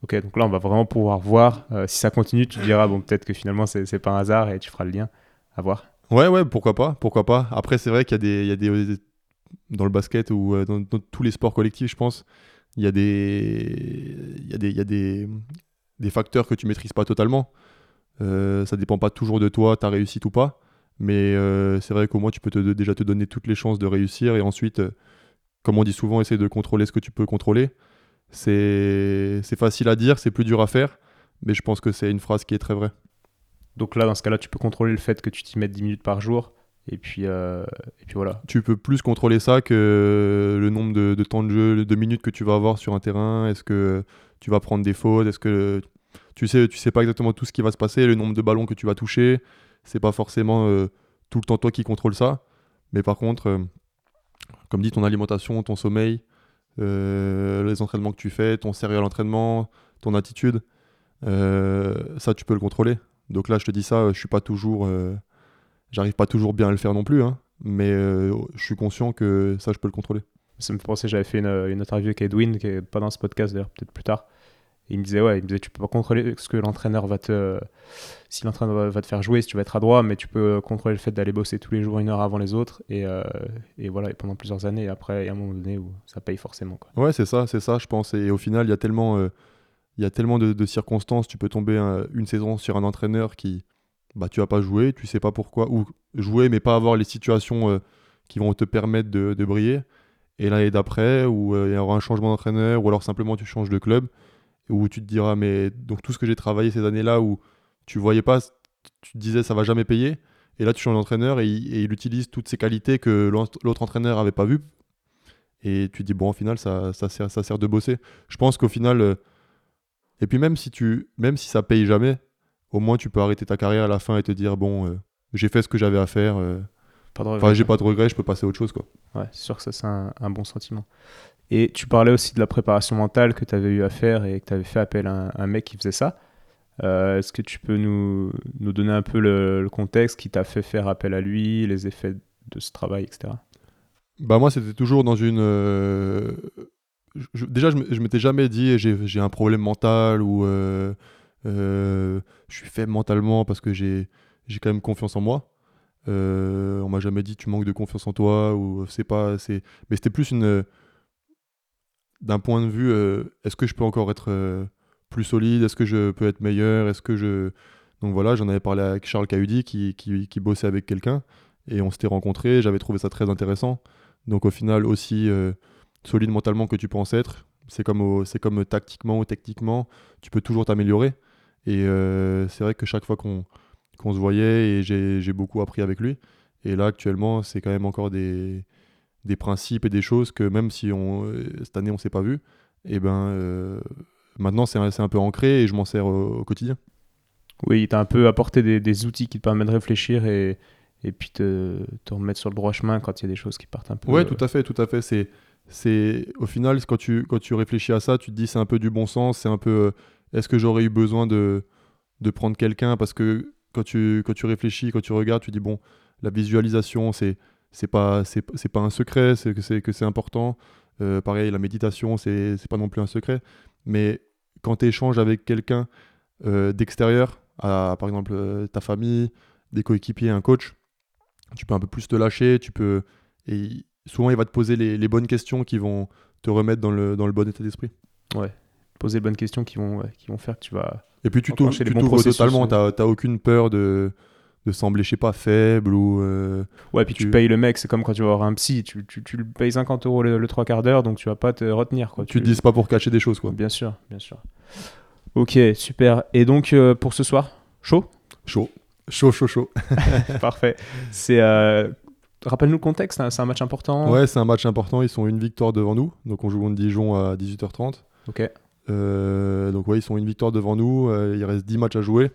Ok, donc là, on va vraiment pouvoir voir. Euh, si ça continue, tu diras, bon, peut-être que finalement, c'est pas un hasard et tu feras le lien. À voir. Ouais, ouais, pourquoi pas, pourquoi pas. Après, c'est vrai qu'il y, y, a des. Dans le basket ou euh, dans, tous les sports collectifs, je pense, il y a des. Il y a des. Il y a des, des facteurs que tu maîtrises pas totalement. Euh, ça dépend pas toujours de toi, ta réussite ou pas. Mais euh, c'est vrai qu'au moins, tu peux te, déjà te donner toutes les chances de réussir et ensuite, comme on dit souvent, essayer de contrôler ce que tu peux contrôler. C'est facile à dire, c'est plus dur à faire, mais je pense que c'est une phrase qui est très vraie. Donc là, dans ce cas-là, tu peux contrôler le fait que tu t'y mettes 10 minutes par jour. Et puis, euh, et puis voilà. Tu peux plus contrôler ça que le nombre de, temps de jeu, de minutes que tu vas avoir sur un terrain. Est-ce que tu vas prendre des fautes Est-ce que tu sais, tu sais pas exactement tout ce qui va se passer, le nombre de ballons que tu vas toucher. C'est pas forcément euh, tout le temps toi qui contrôle ça. Mais par contre, euh, comme dit, ton alimentation, ton sommeil, euh, les entraînements que tu fais, ton sérieux à l'entraînement, ton attitude, ça tu peux le contrôler. Donc là, je te dis ça, je suis pas toujours, j'arrive pas toujours bien à le faire non plus, hein, mais je suis conscient que ça, je peux le contrôler. Ça me fait penser, j'avais fait une, une interview avec Edwin, qui est pas dans ce podcast d'ailleurs, peut-être plus tard, il me disait, ouais, il me disait, tu peux pas contrôler ce que l'entraîneur va te. Si l'entraîneur va te faire jouer, si tu vas être à droit, mais tu peux contrôler le fait d'aller bosser tous les jours une heure avant les autres. Et, euh, et voilà, et pendant plusieurs années. Après, il y a un moment donné où ça paye forcément. Quoi. Ouais, c'est ça, c'est ça, je pense. Et au final, il y a tellement, euh, y a tellement de, circonstances. Tu peux tomber une saison sur un entraîneur qui. Bah, tu vas pas jouer, tu sais pas pourquoi. Ou jouer, mais pas avoir les situations euh, qui vont te permettre de briller. Et l'année d'après, où il y aura un changement d'entraîneur, ou alors simplement tu changes de club où tu te diras, mais donc tout ce que j'ai travaillé ces années-là où tu voyais pas, tu te disais ça va jamais payer, et là tu changes d'entraîneur et, et il utilise toutes ces qualités que l'autre entraîneur avait pas vues, et tu te dis, bon, au final, ça, ça, sert, ça sert de bosser. Je pense qu'au final, euh, et puis même si, tu, même si ça paye jamais, au moins tu peux arrêter ta carrière à la fin et te dire, bon, euh, j'ai fait ce que j'avais à faire, euh, Pas de enfin, regret. j'ai pas de regrets, je peux passer à autre chose, quoi. Ouais, c'est sûr que ça, c'est un, un bon sentiment. Et tu parlais aussi de la préparation mentale que tu avais eu à faire et que tu avais fait appel à un, un mec qui faisait ça. Euh, Est-ce que tu peux nous, nous donner un peu le, le contexte qui t'a fait faire appel à lui, les effets de ce travail, etc. Bah moi, c'était toujours dans une... euh, je- déjà, je m'étais jamais dit j'ai j'ai un problème mental ou euh, euh, je suis faible mentalement parce que j'ai j'ai quand même confiance en moi. Euh, on m'a jamais dit tu manques de confiance en toi ou c'est pas c'est mais c'était plus une d'un point de vue euh, est-ce que je peux encore être euh, plus solide? Est-ce que je peux être meilleur? Est-ce que je donc voilà j'en avais parlé avec Charles Cahudi qui, qui, qui bossait avec quelqu'un et on s'était rencontrés j'avais trouvé ça très intéressant. Donc au final aussi euh, solide mentalement que tu penses être c'est comme au- comme tactiquement ou techniquement tu peux toujours t'améliorer. Et euh, c'est vrai que chaque fois qu'on qu'on se voyait et j'ai beaucoup appris avec lui et là actuellement c'est quand même encore des des principes et des choses que même si on, euh, cette année on s'est pas vu, et ben euh, maintenant c'est un, un peu ancré et je m'en sers au, au quotidien. Oui, il t'a un peu apporté des, des outils qui te permettent de réfléchir et, et puis te, te remettre sur le droit chemin quand il y a des choses qui partent un peu. Ouais, tout à fait, tout à fait. C'est, c'est au final quand tu quand tu réfléchis à ça, tu te dis c'est un peu du bon sens, c'est un peu euh, est-ce que j'aurais eu besoin de de prendre quelqu'un? Parce que quand tu quand tu réfléchis, quand tu regardes, tu dis bon la visualisation c'est c'est pas c'est, pas un secret, c'est que c'est que c'est important. Euh, pareil, la méditation c'est c'est pas non plus un secret, mais quand tu échanges avec quelqu'un euh, d'extérieur, par exemple euh, ta famille, des coéquipiers, un coach, tu peux un peu plus te lâcher, tu peux et souvent il va te poser les, bonnes questions qui vont te remettre dans le, dans le bon état d'esprit. Poser les bonnes questions qui vont, ouais, qui vont faire que tu vas. Et puis tu t'ouvres totalement, t'as aucune peur de, de sembler, je sais pas, faible ou... euh, Ouais, puis tu, Tu- payes le mec, c'est comme quand tu vas voir un psy, tu, tu, tu le payes 50 euros le, le trois quarts d'heure, donc tu vas pas te retenir. Quoi. tu te dis c'est pas pour cacher des choses quoi. Bien sûr, bien sûr. Ok, super. Et donc euh, pour ce soir, chaud? Chaud. Chaud, chaud, chaud. Parfait. C'est. euh, Rappelle-nous le contexte, hein, c'est un match important? Ouais, c'est un match important, ils sont une victoire devant nous. Donc on joue contre Dijon à 18h30. Ok. Euh, donc ouais, ils sont une victoire devant nous. euh, il reste 10 matchs à jouer.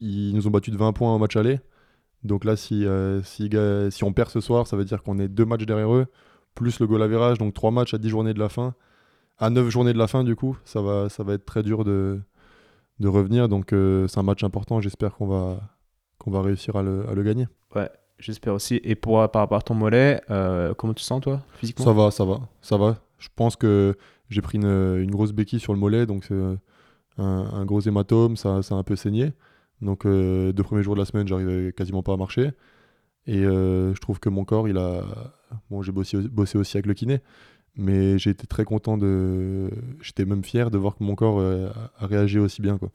Ils nous ont battu de 20 points au match aller. Donc là, si, euh, si, si on perd ce soir, ça veut dire qu'on est deux matchs derrière eux, plus le goal average, donc trois matchs à 10 journées de la fin. À 9 journées de la fin, du coup, ça va, ça va être très dur de, de revenir. Donc euh, c'est un match important. J'espère qu'on va, qu'on va réussir à le, à le gagner. J'espère aussi. Et pour, par rapport à ton mollet, euh, comment tu sens toi, physiquement? Ça va, ça va, ça va. Je pense que j'ai pris une, une grosse béquille sur le mollet, donc c'est un, un gros hématome, ça, ça a un peu saigné. Donc euh, deux premiers jours de la semaine, j'arrivais quasiment pas à marcher. Et euh, je trouve que mon corps, il a... Bon, j'ai bossé, bossé aussi avec le kiné, mais j'ai été très content de... J'étais même fier de voir que mon corps euh, a réagi aussi bien, quoi.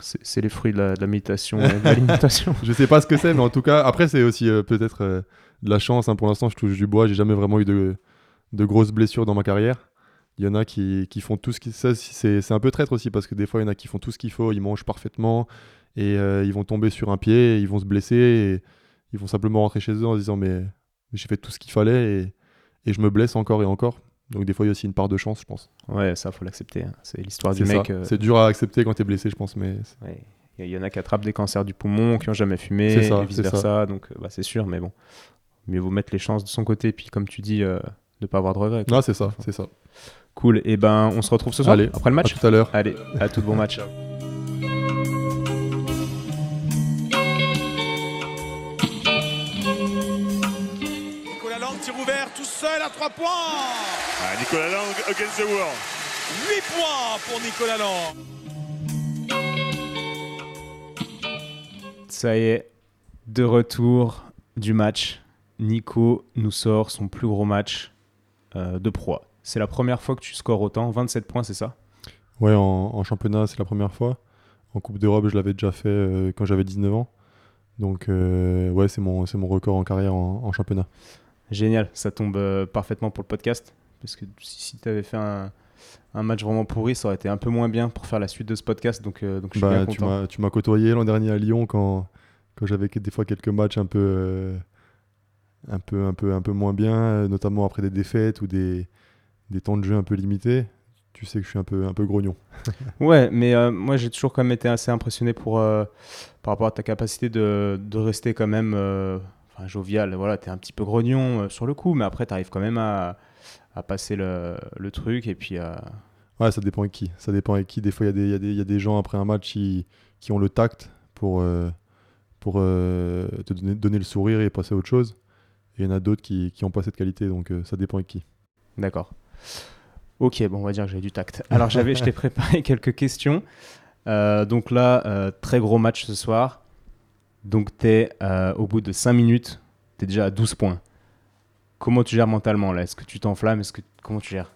C'est les fruits de la, de la méditation de l'alimentation. Je sais pas ce que c'est, mais en tout cas, après, c'est aussi euh, peut-être euh, de la chance. hein. Pour l'instant, je touche du bois. J'ai jamais vraiment eu de, de grosses blessures dans ma carrière. Il y en a qui, qui font tout ce qui. Ça, c'est c'est un peu traître aussi, parce que des fois, il y en a qui font tout ce qu'il faut. Ils mangent parfaitement et euh, ils vont tomber sur un pied, ils vont se blesser et ils vont simplement rentrer chez eux en se disant Mais, mais j'ai fait tout ce qu'il fallait et, et je me blesse encore et encore. Donc, des fois, il y a aussi une part de chance, je pense. ouais, ça, faut l'accepter. hein. C'est l'histoire du ça. mec. euh, C'est dur à accepter quand tu es blessé, je pense, mais ouais. Il y, en a qui attrapent des cancers du poumon, qui ont jamais fumé, C'est ça, et vice versa. Donc, euh, bah, c'est sûr, mais bon. Mieux vaut mettre les chances de son côté, puis comme tu dis, euh, de pas avoir de regrets. quoi. non, c'est ça, c'est ça. Cool. Et ben, on se retrouve ce soir Allez, après le À match. tout à l'heure. Allez, à tout bon match. Nicolas Lang tire ouvert tout seul à 3 points. Ah, Nicolas Lang against the world. 8 points pour Nicolas Lang. Ça y est, de retour du match. Nico nous sort son plus gros match euh, de proie. C'est la première fois que tu scores autant, 27 points, c'est ça? Ouais, en, en championnat, c'est la première fois. En Coupe d'Europe, je l'avais déjà fait euh, quand j'avais 19 ans. Donc, euh, ouais, c'est mon, record en carrière en, en championnat. Génial, ça tombe euh, parfaitement pour le podcast. Parce que si, tu avais fait un, un match vraiment pourri, ça aurait été un peu moins bien pour faire la suite de ce podcast. Donc, donc je suis Bah, bien tu content. m'as- tu m'as côtoyé l'an dernier à Lyon quand, quand j'avais des fois quelques matchs un peu, un peu, un peu, un peu moins bien, notamment après des défaites ou des, des temps de jeu un peu limités. Tu sais que je suis un peu, un peu grognon. Ouais, mais euh, moi j'ai toujours quand même été assez impressionné pour, euh, par rapport à ta capacité de, de rester quand même euh, enfin, jovial. Voilà, tu es un petit peu grognon sur le coup, mais après tu arrives quand même à, à passer le, le truc et puis à. Ouais, ça dépend avec qui. Ça dépend avec qui. Des fois, il y, a des- il y, a des- il y a des gens après un match qui, qui ont le tact pour, pour te donner, donner le sourire et passer à autre chose. Et il y en a d'autres qui n'ont pas cette qualité, donc ça dépend avec qui. D'accord. Ok, bon, on va dire que j'ai du tact. Alors, j'avais, je t'ai préparé quelques questions. Euh, donc là, euh, très gros match ce soir. Donc, tu es au bout de 5 minutes, tu es déjà à 12 points. Comment tu gères mentalement là? Est-ce que tu t'enflammes? Est-ce que comment tu gères?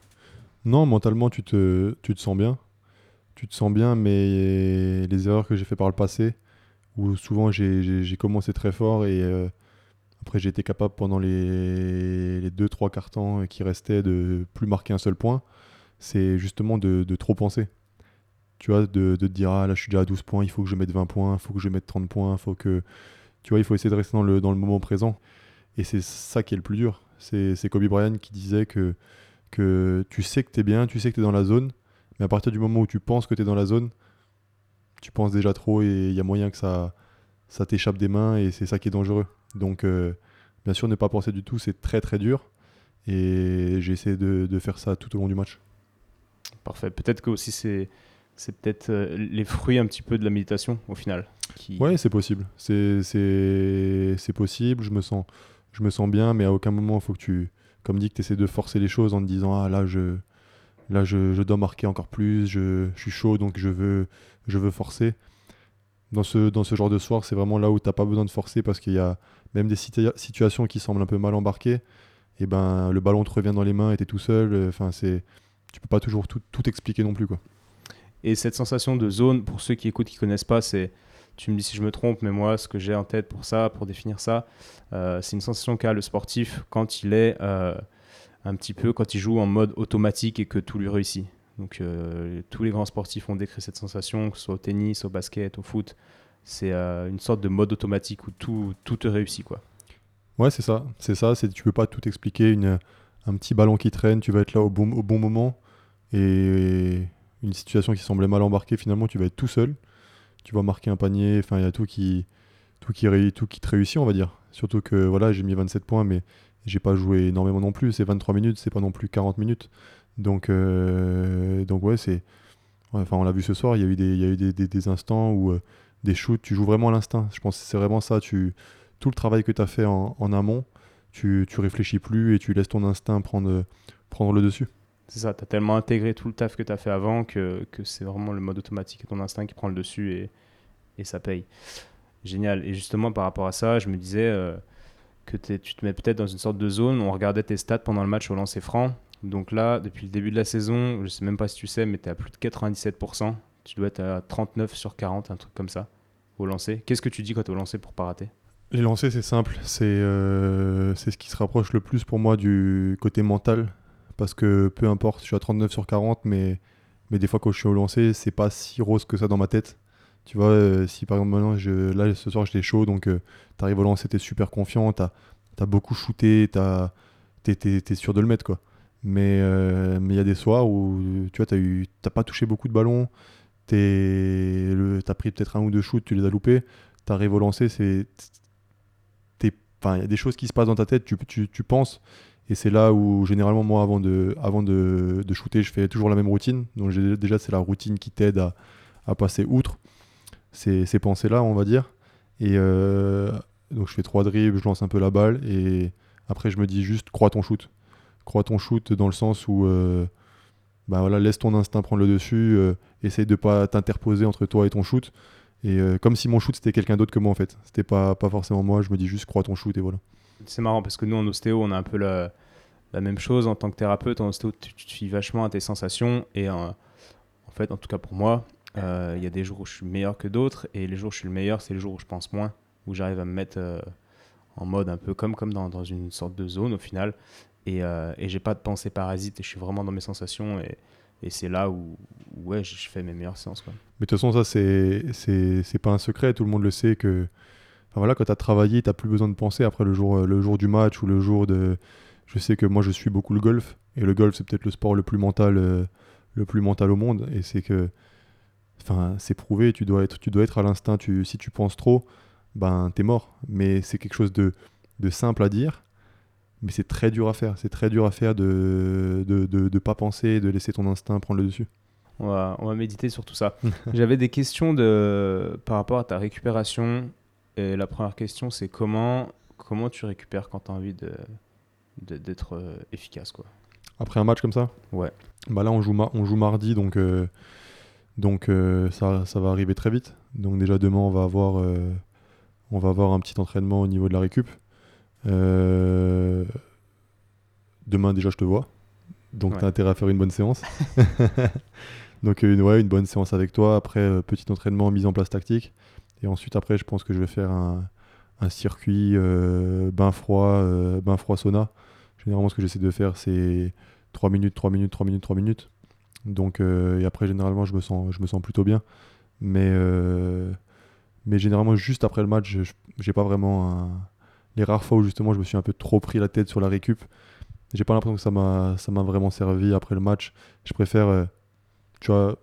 Non, mentalement, tu te, tu te sens bien. Tu te sens bien, mais les erreurs que j'ai fait par le passé, où souvent j'ai- commencé très fort et euh, après j'ai été capable pendant les, les deux, trois quarts temps qui restaient de plus marquer un seul point, c'est justement de, trop penser. Tu vois, de, te dire, ah là je suis déjà à 12 points, il faut que je mette 20 points, il faut que je mette 30 points, faut que... Tu vois, il faut essayer de rester dans le, moment présent. Et c'est ça qui est le plus dur. C'est Kobe Bryant qui disait que que tu sais que tu es bien, tu sais que tu es dans la zone, mais à partir du moment où tu penses que tu es dans la zone, tu penses déjà trop et il y a moyen que ça, ça t'échappe des mains et c'est ça qui est dangereux. Donc, euh, bien sûr, ne pas penser du tout, c'est très très dur. Et j'ai essayé de, de faire ça tout au long du match. Parfait. Peut-être que aussi c'est c'est peut-être euh, les fruits un petit peu de la méditation au final. Qui... Ouais, c'est possible. C'est c'est- c'est possible. Je me, sens, je me sens bien, mais à aucun moment, il faut que tu, comme dit, que tu essaies de forcer les choses en te disant Ah là, je, là je, je dois marquer encore plus, je, je suis chaud, donc je veux, je veux forcer. Dans ce, dans ce genre de soir, c'est vraiment là où tu n'as pas besoin de forcer parce qu'il y a même des situa- situations qui semblent un peu mal embarquées. Et ben, le ballon te revient dans les mains et tu es tout seul. Enfin, c'est, tu peux pas toujours tout, tout expliquer non plus. Quoi. Et cette sensation de zone, pour ceux qui écoutent, qui connaissent pas, c'est, tu me dis si je me trompe, mais moi, ce que j'ai en tête pour ça, pour définir ça, euh, c'est une sensation qu'a le sportif quand il est euh, un petit peu, quand il joue en mode automatique et que tout lui réussit. Donc euh, tous les grands sportifs ont décrit cette sensation, que ce soit au tennis, au basket, au foot. C'est euh, une sorte de mode automatique où tout, te réussit. Quoi. Ouais, c'est ça. C'est ça. C'est tu peux pas tout expliquer. Un petit ballon qui traîne, tu vas être là au bon, moment. Et une situation qui semblait mal embarquée, finalement, tu vas être tout seul. Tu vas marquer un panier. Enfin, il y a tout qui, tout qui, tout qui te réussit, on va dire. Surtout que voilà, j'ai mis 27 points, mais j'ai pas joué énormément non plus. C'est 23 minutes, c'est pas non plus 40 minutes. Donc, euh, donc ouais, c'est. Enfin, on l'a vu ce soir. Il y a eu des, y a eu des, des- instants où euh, des shoots, tu joues vraiment à l'instinct. Je pense que c'est vraiment ça. Tu, tout le travail que tu as fait en, amont, tu, tu réfléchis plus et tu laisses ton instinct prendre, prendre le dessus. C'est ça, tu as tellement intégré tout le taf que tu as fait avant que, que c'est vraiment le mode automatique et ton instinct qui prend le dessus et, et ça paye. Génial. Et justement, par rapport à ça, je me disais euh, que tu te mets peut-être dans une sorte de zone. On regardait tes stats pendant le match au lancer franc. Donc là, depuis le début de la saison, je sais même pas si tu sais, mais tu es à plus de 97%. Tu dois être à 39 sur 40, un truc comme ça, au lancer. Qu'est-ce que tu dis quand tu es au lancer pour pas rater? Les lancers, c'est simple. C'est euh, c'est ce qui se rapproche le plus pour moi du côté mental. Parce que peu importe, je suis à 39 sur 40, mais, des fois quand je suis au lancer, c'est pas si rose que ça dans ma tête. Tu vois, euh, si par exemple maintenant, je, là ce soir j'étais chaud, donc tu t'arrives au lancer, t'es super confiant, t'as as beaucoup shooté, t'es sûr de le mettre quoi. Mais euh, il y a des soirs où tu vois, eu- t'as pas touché beaucoup de ballons, t'es- le- t'as pris peut-être un ou deux shoots, tu les as loupés, t'arrives au lancer, c'est enfin, il y a des choses qui se passent dans ta tête, tu, tu, tu penses, et c'est là où généralement moi avant de, avant de, de shooter, je fais toujours la même routine. Donc déjà c'est la routine qui t'aide à, à passer outre ces, ces pensées-là, on va dire. Et euh, donc je fais trois dribbles, je lance un peu la balle, et après je me dis juste crois ton shoot. Crois ton shoot dans le sens où euh, bah voilà, laisse ton instinct prendre le dessus, euh, essaye de pas t'interposer entre toi et ton shoot. Et euh, comme si mon shoot c'était quelqu'un d'autre que moi en fait. C'était pas, pas forcément moi, je me dis juste crois ton shoot et voilà. C'est marrant parce que nous en ostéo, on a un peu la, même chose en tant que thérapeute. En ostéo, tu, tu fies vachement à tes sensations. Et en fait, en tout cas pour moi, il y a des jours où je suis meilleur que d'autres. Et les jours où je suis le meilleur, c'est les jours où je pense moins. Où j'arrive à me mettre en mode un peu comme, comme dans, dans une sorte de zone au final. Et, euh, et j'ai pas de pensée parasite et je suis vraiment dans mes sensations. Et, c'est là où, ouais, je fais mes meilleures séances. Mais de toute façon, ça, c'est pas un secret. Tout le monde le sait que enfin, voilà, quand tu as travaillé, tu plus besoin de penser après le jour, le jour du match ou le jour de. Je sais que moi, je suis beaucoup le golf. Et le golf, c'est peut-être le sport le plus mental, euh, le plus mental au monde. Et c'est que. Enfin, c'est prouvé. Tu dois être, tu dois être à l'instinct. Tu, si tu penses trop, ben, t'es mort. Mais c'est quelque chose de, de simple à dire. Mais c'est très dur à faire. C'est très dur à faire de de, de, de pas penser, de laisser ton instinct prendre le dessus. On va, on va méditer sur tout ça. J'avais des questions de, par rapport à ta récupération. Et la première question, c'est comment, comment tu récupères quand tu as envie de, de- d'être euh, efficace quoi? Après un match comme ça? Ouais. Bah là, on joue, ma- on joue mardi, donc, euh, donc euh, ça, ça va arriver très vite. Donc déjà demain, on va avoir, euh, on va avoir un petit entraînement au niveau de la récup. Euh, demain, déjà, je te vois. Donc, Ouais. tu as intérêt à faire une bonne séance. donc, euh, une, ouais, une bonne séance avec toi. Après, euh, petit entraînement, mise en place tactique. Et ensuite, après, je pense que je vais faire un, un circuit euh, bain froid, euh, bain froid sauna. Généralement, ce que j'essaie de faire, c'est 3 minutes, 3 minutes, 3 minutes, 3 minutes. Donc, euh, et après, généralement, je me sens, je me sens plutôt bien. Mais, mais généralement, juste après le match, j'ai pas vraiment un- Les rares fois où justement je me suis un peu trop pris la tête sur la récup, j'ai pas l'impression que ça m'a ça m'a vraiment servi après le match. Je préfère, euh, tu vois,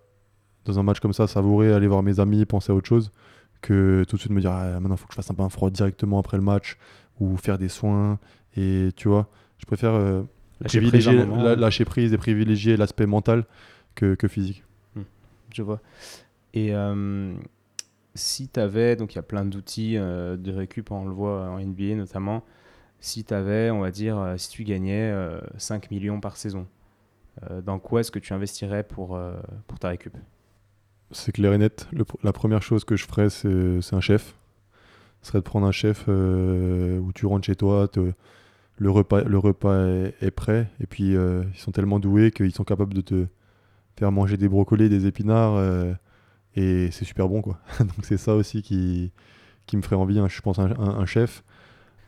dans un match comme ça, savourer, aller voir mes amis, penser à autre chose, que tout de suite me dire ah, maintenant il faut que je fasse un bain froid directement après le match ou faire des soins. Et tu vois, je préfère euh, Lâcher prise privilégier un moment, la- lâcher prise et privilégier l'aspect mental que, que physique. Je vois. Et euh, si tu avais, donc il y a plein d'outils euh, de récup, on le voit en NBA notamment, si tu avais, on va dire, euh, si tu gagnais euh, 5 millions par saison, euh, dans quoi est-ce que tu investirais pour, euh, ta récup? C'est clair et net. La première chose que je ferais, c'est un chef. Ce serait de prendre un chef euh, où tu rentres chez toi, le repas, est, est prêt, et puis euh, ils sont tellement doués qu'ils sont capables de te faire manger des brocolis, des épinards, euh, et c'est super bon, quoi. Donc c'est ça aussi qui, qui me ferait envie, hein, je pense, un, un- un chef.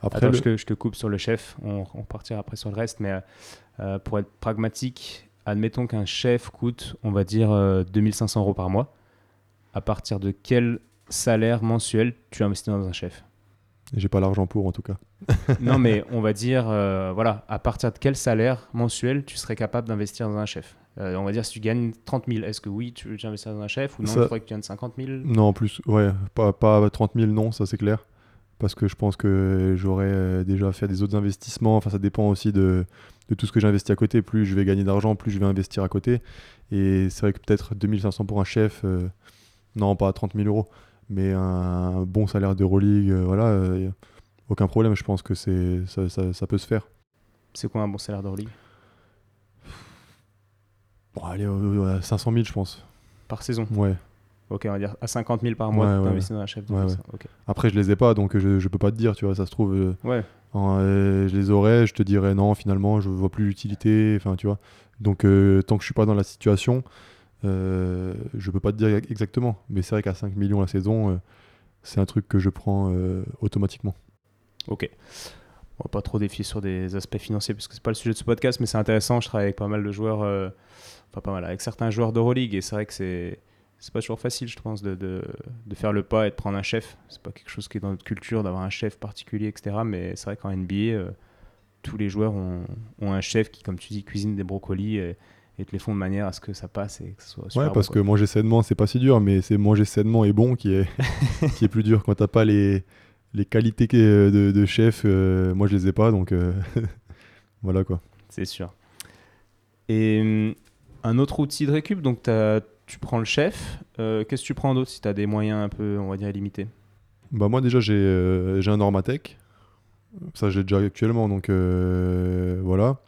Après, Attends, le- je, te, je te coupe sur le chef, on, on partira après sur le reste, mais euh, pour être pragmatique, admettons qu'un chef coûte, on va dire, euh, 2500 euros par mois. À partir de quel salaire mensuel tu investis dans un chef? J'ai pas l'argent pour, en tout cas. Non, mais on va dire, euh, voilà, à partir de quel salaire mensuel tu serais capable d'investir dans un chef? Euh, On va dire si tu gagnes 30 000, est-ce que oui, tu veux investir dans un chef ou non, Ça- il faudrait que tu gagnes 50 000 Non, en plus, ouais, pas, pas 30 000, non, ça c'est clair. Parce que je pense que j'aurais euh, déjà fait des autres investissements. Enfin, ça dépend aussi de, de tout ce que j'investis à côté. Plus je vais gagner d'argent, plus je vais investir à côté. Et c'est vrai que peut-être 2500 pour un chef, euh, non, pas 30 000 euros. Mais un bon salaire d'Euroleague, voilà, aucun problème. Je pense que c'est ça, ça- ça peut se faire. C'est quoi un bon salaire d'Euroleague Bon, allez, euh, à 500 000, je pense. Par saison? Ouais. Ok, on va dire à 50 000 par mois, Ouais, dans un chef. de Ouais. Après, je les ai pas, donc je, je peux pas te dire, tu vois, ça se trouve. euh, Ouais, euh, je les aurais, je te dirais non, finalement, je vois plus l'utilité. Enfin, tu vois. Donc, euh, tant que je suis pas dans la situation, euh, je peux pas te dire exactement. Mais c'est vrai qu'à 5 millions la saison, euh, c'est un truc que je prends euh, automatiquement. Ok. On va pas trop défier sur des aspects financiers parce que c'est pas le sujet de ce podcast, mais c'est intéressant. Je travaille avec pas mal de joueurs, euh, enfin pas mal, avec certains joueurs d'Euroleague et c'est vrai que c'est c'est pas toujours facile, je pense, de, de, de faire le pas et de prendre un chef. C'est pas quelque chose qui est dans notre culture d'avoir un chef particulier, etc. Mais c'est vrai qu'en NBA, euh, tous les joueurs ont, ont un chef qui, comme tu dis, cuisine des brocolis et, et te les font de manière à ce que ça passe et que ce soit super ouais, parce que manger sainement, c'est pas si dur, mais c'est manger sainement et bon qui est, qui est plus dur quand t'as pas les, les qualités que- de, de chef. euh, moi, je les ai pas, donc euh, voilà quoi. C'est sûr. Et hum, un autre outil de récup, donc t'as- tu prends le chef. Euh, Qu'est-ce que tu prends d'autre si tu as des moyens un peu, on va dire, illimités Bah moi déjà j'ai euh, un Normatec, ça j'ai déjà actuellement donc euh, voilà.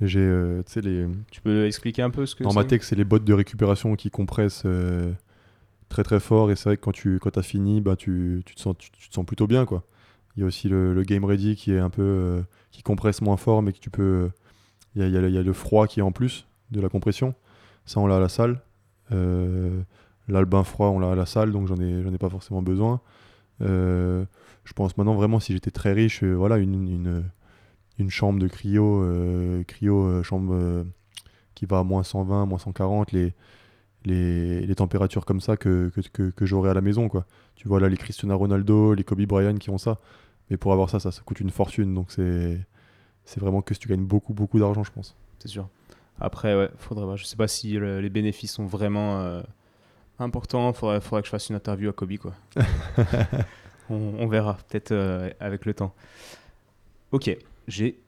J'ai euh, les Tu peux expliquer un peu ce que c'est? Normatec c'est les bottes de récupération qui compressent euh, très très fort et c'est vrai que quand tu quand as fini bah tu, tu te sens tu, te sens plutôt bien quoi. Il y a aussi le, le Game Ready qui est un peu euh, qui compresse moins fort mais que tu peux il y a, il y a le- froid qui est en plus de la compression. Ça on l'a à la salle. Euh, froid on l'a à la salle donc j'en ai ai pas forcément besoin. Euh, je pense maintenant vraiment si j'étais très riche, euh, voilà une, une, une chambre de cryo, cryo chambre qui va à moins 120, moins 140, les, les, les températures comme ça que, que, que, que j'aurai à la maison. Quoi. Tu vois là les Cristiano Ronaldo, les Kobe Bryant qui ont ça. Mais pour avoir ça, ça, ça coûte une fortune. Donc c'est, vraiment que si tu gagnes beaucoup, beaucoup d'argent, je pense. C'est sûr. Après, ouais, faudrait voir. Je sais pas si le- les bénéfices sont vraiment euh, importants. Faudrait, faudrait que je fasse une interview à Kobe, quoi. on, on verra, peut-être euh, avec le temps. Ok, j'ai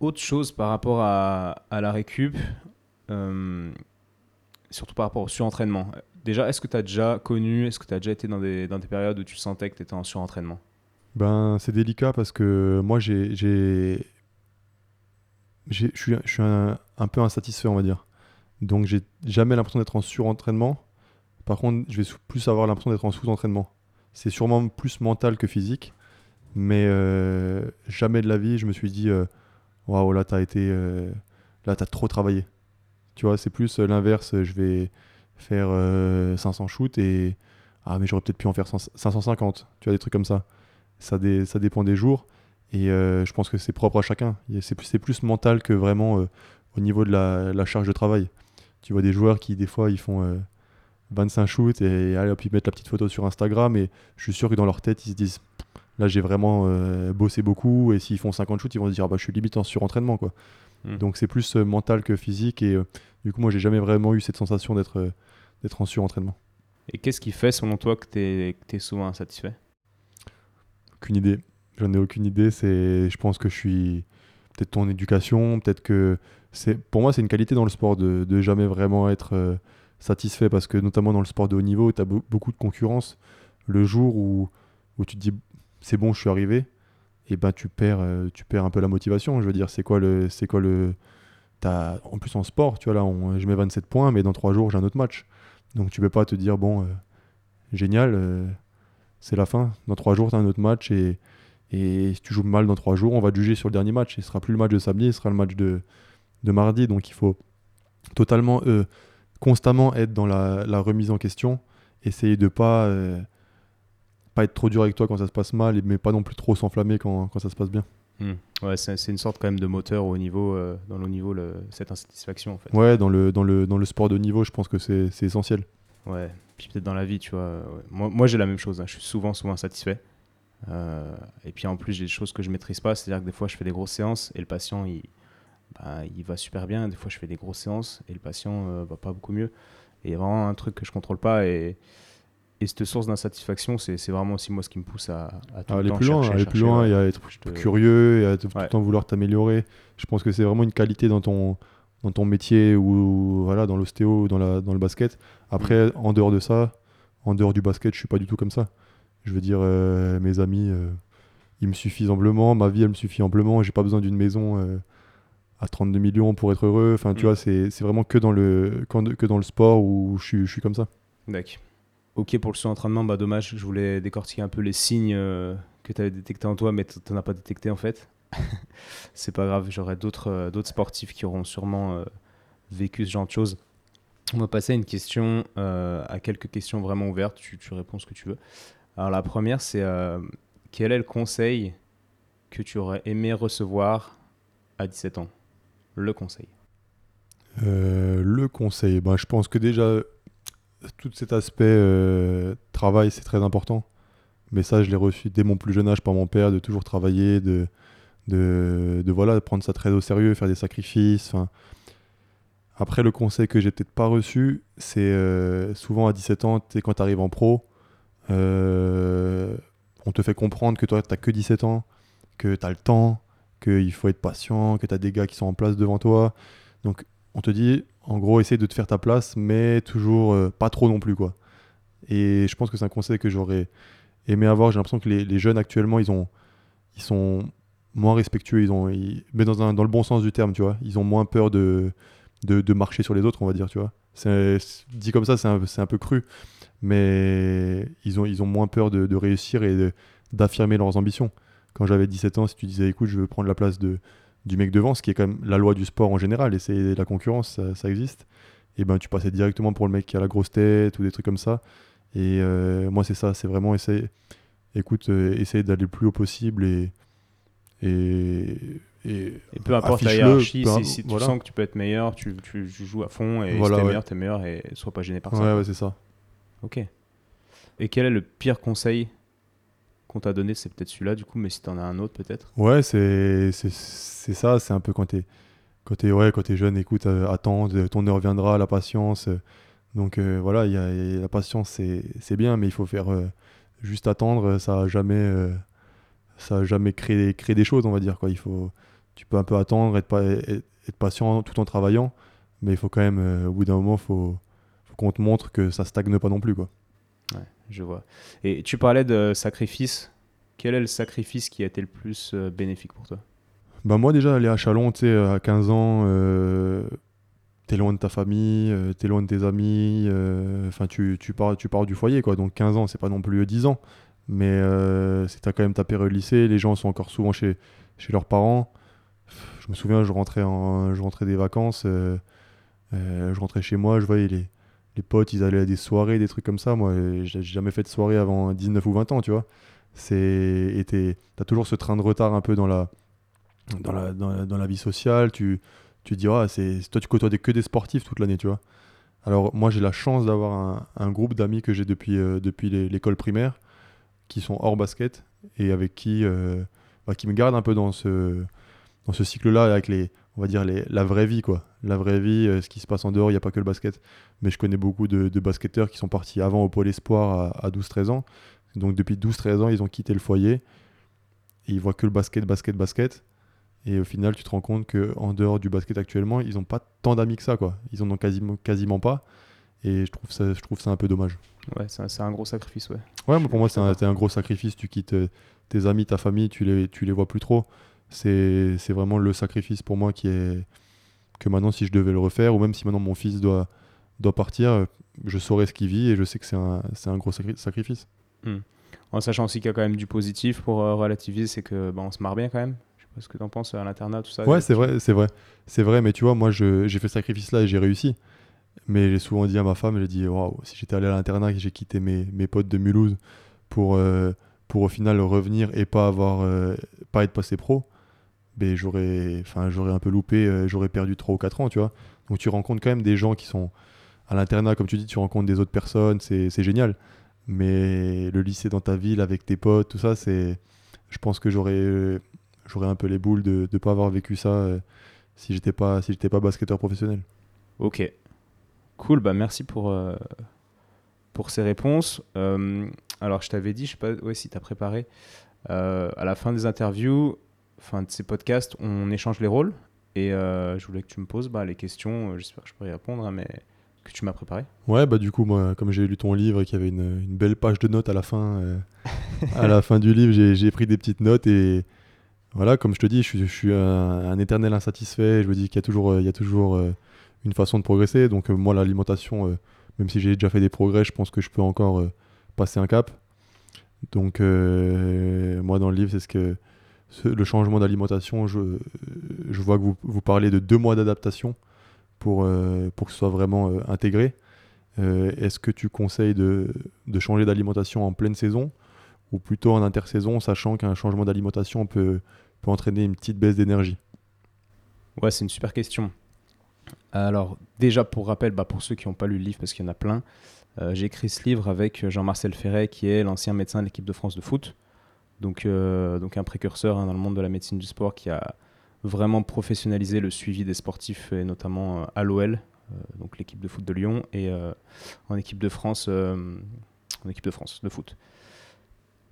autre chose par rapport à, à la récup, euh, surtout par rapport au surentraînement. Déjà, est-ce que tu as déjà connu, est-ce que tu as déjà été dans des, dans des périodes où tu sentais que tu étais en surentraînement? Ben, c'est délicat parce que moi, j'ai, je suis, un, peu insatisfait, on va dire. Donc, j'ai jamais l'impression d'être en surentraînement. Par contre, je vais plus avoir l'impression d'être en sous-entraînement. C'est sûrement plus mental que physique, mais euh, jamais de la vie, je me suis dit, euh, waouh, là, t'as été, euh, là, t'as trop travaillé. Tu vois, c'est plus euh, l'inverse. Je vais faire euh, 500 shoots et ah, mais j'aurais peut-être pu en faire 100 550. Tu vois, des trucs comme ça ça, dé- ça dépend des jours. Et euh, je pense que c'est propre à chacun. C'est plus, plus mental que vraiment euh, au niveau de la, charge de travail. Tu vois des joueurs qui, des fois, ils font euh, 25 shoots et allez, hop, ils mettent la petite photo sur Instagram. Et je suis sûr que dans leur tête, ils se disent là, j'ai vraiment euh, bossé beaucoup. Et s'ils font 50 shoots, ils vont se dire ah, bah, je suis limite en surentraînement. Quoi. Mm. Donc c'est plus euh, mental que physique. Et euh, du coup, moi, j'ai jamais vraiment eu cette sensation d'être euh, d'être en surentraînement. Et qu'est-ce qui fait, selon toi, que tu es, souvent insatisfait? Aucune idée. J'en ai aucune idée. C'est, je pense que je suis peut-être ton éducation, peut-être que c'est, pour moi, c'est une qualité dans le sport de, de jamais vraiment être euh, satisfait parce que notamment dans le sport de haut niveau, tu as beaucoup de concurrence. Le jour où, où tu te dis c'est bon, je suis arrivé, et ben tu perds, euh, tu perds un peu la motivation. Je veux dire, c'est quoi le, c'est quoi le, en plus en sport, tu vois là, je mets 27 points, mais dans 3 jours j'ai un autre match. Donc tu peux pas te dire bon, euh, génial, euh, c'est la fin. Dans 3 jours tu as un autre match et si tu joues mal dans trois jours, on va te juger sur le dernier match. Et ce sera plus le match de samedi, ce sera le match de, mardi. Donc il faut totalement, constamment être dans la, remise en question. Essayer de pas, pas être trop dur avec toi quand ça se passe mal, mais pas non plus trop s'enflammer quand, quand ça se passe bien. Hmm. Ouais, c'est une sorte quand même de moteur au niveau, euh, dans le haut niveau, le- cette insatisfaction en fait. Ouais, dans le, dans le, dans le sport de niveau, je pense que c'est essentiel. Ouais, puis peut-être dans la vie, tu vois. ouais. Moi, moi j'ai la même chose, hein. je suis souvent, souvent insatisfait. Euh, et puis en plus, j'ai des choses que je maîtrise pas, c'est-à-dire que des fois, je fais des grosses séances et le patient, il, bah, il va super bien. Des fois, je fais des grosses séances et le patient euh, va pas beaucoup mieux. Et il y a vraiment un truc que je contrôle pas. Et, et cette source d'insatisfaction, c'est vraiment aussi moi ce qui me pousse à, à tout À le aller temps plus loin, chercher, aller plus loin ouais. et à être te- curieux et à tout Ouais. le temps vouloir t'améliorer. Je pense que c'est vraiment une qualité dans ton, dans ton métier ou voilà, dans l'ostéo ou dans, la, dans le basket. Après, Mm. en dehors de ça, en dehors du basket, je suis pas du tout comme ça. Je veux dire, euh, mes amis, euh, ils me suffisent amplement, ma vie, elle me suffit amplement. J'ai pas besoin d'une maison euh, à 32 millions pour être heureux. Enfin, tu Mm. vois, c'est vraiment que dans, le, que dans le sport où je suis, je suis comme ça. D'accord. Ok pour le surentraînement, bah dommage, je voulais décortiquer un peu les signes euh, que tu avais détectés en toi, mais tu n'en as pas détecté en fait. c'est pas grave, j'aurai d'autres euh, d'autres sportifs qui auront sûrement euh, vécu ce genre de choses. On va passer à une question, à quelques questions vraiment ouvertes, tu, tu réponds ce que tu veux. Alors la première, c'est quel est le conseil que tu aurais aimé recevoir à 17 ans? Le conseil. Le conseil, ben, je pense que déjà, tout cet aspect euh, travail, c'est très important. Mais ça, je l'ai reçu dès mon plus jeune âge par mon père, de toujours travailler, de, de, de, voilà, prendre ça très au sérieux, faire des sacrifices. Après, le conseil que j'ai peut-être pas reçu, c'est euh, souvent à 17 ans, quand tu arrives en pro, euh, on te fait comprendre que toi, tu que 17 ans, que tu as le temps, qu'il faut être patient, que tu as des gars qui sont en place devant toi. Donc, on te dit, en gros, essaye de te faire ta place, mais toujours euh, pas trop non plus, quoi. Et je pense que c'est un conseil que j'aurais aimé avoir. J'ai l'impression que les, jeunes actuellement, ils, ont, ils sont moins respectueux, ils ont, mais dans, le bon sens du terme, tu vois. Ils ont moins peur de, de, marcher sur les autres, on va dire, tu vois. Dit comme ça, c'est un, peu cru, mais ils ont, ils ont moins peur de, de réussir et d'affirmer leurs ambitions. Quand j'avais 17 ans, si tu disais, écoute, je veux prendre la place de, du mec devant, ce qui est quand même la loi du sport en général, et c'est la concurrence, ça, ça existe, et ben tu passais directement pour le mec qui a la grosse tête ou des trucs comme ça. Et euh, moi, c'est ça, c'est vraiment essayer, écoute, euh, essayer d'aller le plus haut possible et, et et, Et peu importe la hiérarchie, peu si, tu sens que tu peux être meilleur, tu, tu- tu joues à fond et Voilà, si t'es ouais. meilleur, t'es meilleur et sois pas gêné par ça. Ouais, ouais, c'est ça. Ok. Et quel est le pire conseil qu'on t'a donné C'est peut-être celui-là du coup, mais si t'en as un autre peut-être. Ouais, c'est ça, c'est un peu quand t'es quand t'es ouais, quand t'es jeune, écoute, euh, attends, de- ton heure viendra, la patience. euh, donc euh, voilà, il y a, il y a- la patience, c'est c'est bien, mais il faut faire euh, juste attendre. Ça a jamais euh, ça a jamais créé créé des choses, on va dire quoi. Il faut tu peux un peu attendre, être pas être, être patient tout en travaillant, mais il faut quand même euh, au bout d'un moment, faut faut qu'on te montre que ça stagne pas non plus quoi. Ouais, je vois. Et tu parlais de sacrifice. Quel est le sacrifice qui a été le plus euh, bénéfique pour toi? Bah moi déjà aller à Chalon, tu sais, à 15 ans, euh, t'es loin de ta famille, euh, t'es loin de tes amis, enfin tu, tu, pars, du foyer quoi, donc 15 ans c'est pas non plus 10 ans, mais c'est t'as quand même ta période lycée, les gens sont encore souvent chez, chez leurs parents. Je me souviens, je rentrais, en, je rentrais des vacances, je rentrais chez moi, je voyais les, les potes, ils allaient à des soirées, des trucs comme ça, moi j'ai jamais fait de soirée avant 19 ou 20 ans, tu vois. C'est, t'as toujours ce train de retard un peu dans la, dans la, dans la, dans la vie sociale, tu, tu dis, ah, c'est, toi, tu côtoies que des sportifs toute l'année, tu vois. Alors, moi, j'ai la chance d'avoir un, groupe d'amis que j'ai depuis, euh, depuis l'école primaire, qui sont hors basket, et avec qui, euh, bah, qui me gardent un peu dans ce, dans ce cycle-là, avec les, on va dire, les, la vraie vie, quoi. La vraie vie, euh, ce qui se passe en dehors, il n'y a pas que le basket. Mais je connais beaucoup de, de basketteurs qui sont partis avant au Pôle Espoir à, à 12-13 ans. Donc, depuis 12-13 ans, ils ont quitté le foyer, et ils voient que le basket, basket, basket. Et au final, tu te rends compte que en dehors du basket actuellement, ils n'ont pas tant d'amis que ça, quoi. Ils en ont quasiment, quasiment pas. Et je trouve ça, je trouve ça un peu dommage. Ouais, c'est un, gros sacrifice, ouais. Ouais, mais pour moi, c'est un, un gros sacrifice. Tu quittes euh, tes amis, ta famille, tu les, tu les vois plus trop. C'est vraiment le sacrifice pour moi qui est que maintenant, si je devais le refaire, ou même si maintenant mon fils doit, doit partir, euh, je saurais ce qu'il vit et je sais que c'est un, c'est un gros sacri- sacrifice. En sachant aussi qu'il y a quand même du positif pour euh, relativiser, c'est que bah, on se marre bien quand même. Je sais pas ce que t'en penses à l'internat, tout ça. Ouais, c'est vrai, c'est vrai. C'est vrai, mais tu vois, moi, j'ai fait ce sacrifice-là et j'ai réussi. Mais j'ai souvent dit à ma femme, j'ai dit, waouh, si j'étais allé à l'internat et que j'ai quitté mes, mes potes de Mulhouse pour, euh, pour au final revenir et pas avoir, euh, pas être passé pro, j'aurais, enfin, j'aurais un peu loupé, euh, j'aurais perdu 3 ou 4 ans, tu vois. Donc tu rencontres quand même des gens qui sont à l'internat, comme tu dis, tu rencontres des autres personnes, c'est génial. Mais le lycée dans ta ville avec tes potes, tout ça, c'est, je pense que j'aurais, j'aurais un peu les boules de ne pas avoir vécu ça euh, si j'étais pas, si j'étais pas basketteur professionnel. Ok. Cool, bah merci pour, euh, pour ces réponses. Alors, je t'avais dit, je sais pas ouais, si tu as préparé, à la fin des interviews, fin de ces podcasts, on échange les rôles. Et euh, je voulais que tu me poses bah, les questions, euh, j'espère que je peux y répondre, hein, mais que tu m'as préparé. Ouais, bah du coup, moi, comme j'ai lu ton livre et qu'il y avait une, une belle page de notes à la fin, euh, à la fin du livre, j'ai pris des petites notes et voilà, comme je te dis, je suis, je suis un, un éternel insatisfait. Je me dis qu'il y a toujours, il y a toujours euh, une façon de progresser. Donc moi, l'alimentation, même si j'ai déjà fait des progrès, je pense que je peux encore passer un cap. Donc moi, dans le livre, c'est ce que le changement d'alimentation, je, vois que vous, parlez de deux mois d'adaptation pour, euh, que ce soit vraiment euh, intégré. Euh, Est-ce que tu conseilles de, changer d'alimentation en pleine saison ou plutôt en intersaison, sachant qu'un changement d'alimentation peut, entraîner une petite baisse d'énergie? Ouais, c'est une super question. Alors, déjà, pour rappel, bah, pour ceux qui n'ont pas lu le livre, parce qu'il y en a plein, j'ai écrit ce livre avec Jean-Marcel Ferret, qui est l'ancien médecin de l'équipe de France de foot. Donc, euh, donc un précurseur hein, dans le monde de la médecine du sport qui a vraiment professionnalisé le suivi des sportifs, et notamment euh, à l'OL, euh, donc l'équipe de foot de Lyon, et en équipe de France, en équipe de France de foot.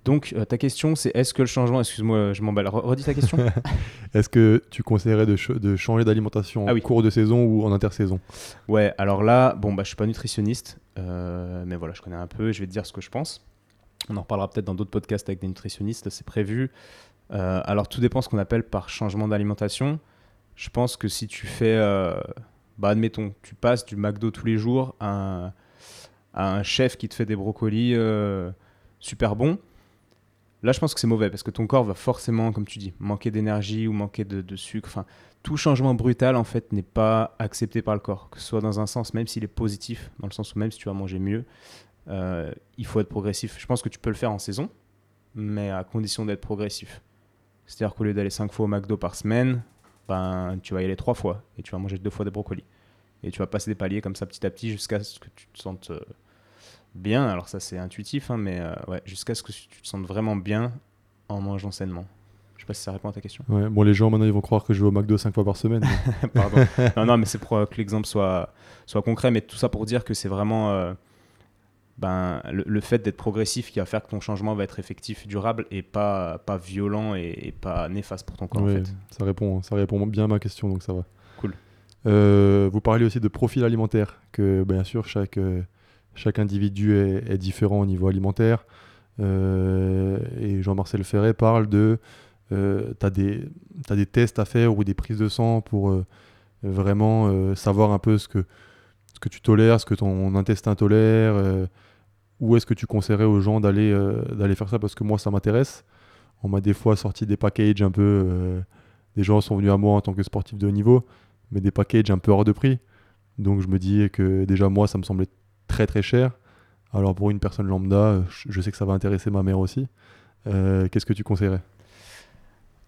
Donc, euh, ta question, c'est est-ce que le changement, excuse-moi, je m'emballe, Re- redis ta question Est-ce que tu conseillerais de, ch- de changer d'alimentation Ah en oui. cours de saison ou en intersaison? Ouais, alors là, bon, bah, je suis pas nutritionniste, euh, mais voilà, je connais un peu, je vais te dire ce que je pense. On en reparlera peut-être dans d'autres podcasts avec des nutritionnistes, c'est prévu. Euh, alors, tout dépend ce qu'on appelle par changement d'alimentation. Je pense que si tu fais, euh, bah, admettons, tu passes du McDo tous les jours à un, chef qui te fait des brocolis euh, super bons, là, je pense que c'est mauvais parce que ton corps va forcément, comme tu dis, manquer d'énergie ou manquer de, de sucre. Enfin, tout changement brutal en fait n'est pas accepté par le corps, que ce soit dans un sens, même s'il est positif, dans le sens où même si tu vas manger mieux, euh, il faut être progressif. Je pense que tu peux le faire en saison, mais à condition d'être progressif. C'est-à-dire qu'au lieu d'aller 5 fois au McDo par semaine, ben, tu vas y aller 3 fois et tu vas manger deux fois des brocolis. Et tu vas passer des paliers comme ça petit à petit jusqu'à ce que tu te sentes euh, bien. Alors ça c'est intuitif, hein, mais euh, ouais, jusqu'à ce que tu te sentes vraiment bien en mangeant sainement. Je sais pas si ça répond à ta question. Ouais, bon, les gens maintenant ils vont croire que je vais au McDo 5 fois par semaine. Pardon. non, non, mais c'est pour que l'exemple soit, soit concret, mais tout ça pour dire que c'est vraiment ben, le, le fait d'être progressif qui va faire que ton changement va être effectif, durable et pas, pas violent et, et pas néfaste pour ton corps Ouais, en fait. ça, répond, ça répond bien à ma question, donc ça va. Cool. Euh, vous parlez aussi de profil alimentaire, que bien sûr chaque, euh, chaque individu est, est différent au niveau alimentaire. Euh, et Jean-Marcel Ferret parle de... Tu as, as des tests à faire ou des prises de sang pour vraiment savoir un peu ce que, ce que tu tolères, ce que ton intestin tolère. Où est-ce que tu conseillerais aux gens d'aller euh, d'aller faire ça Parce que moi, ça m'intéresse? On m'a des fois sorti des packages un peu... euh, des gens sont venus à moi en tant que sportif de haut niveau, mais des packages un peu hors de prix. Donc je me dis que déjà moi, ça me semblait très très cher. Alors pour une personne lambda, je sais que ça va intéresser ma mère aussi. Euh, Qu'est-ce que tu conseillerais?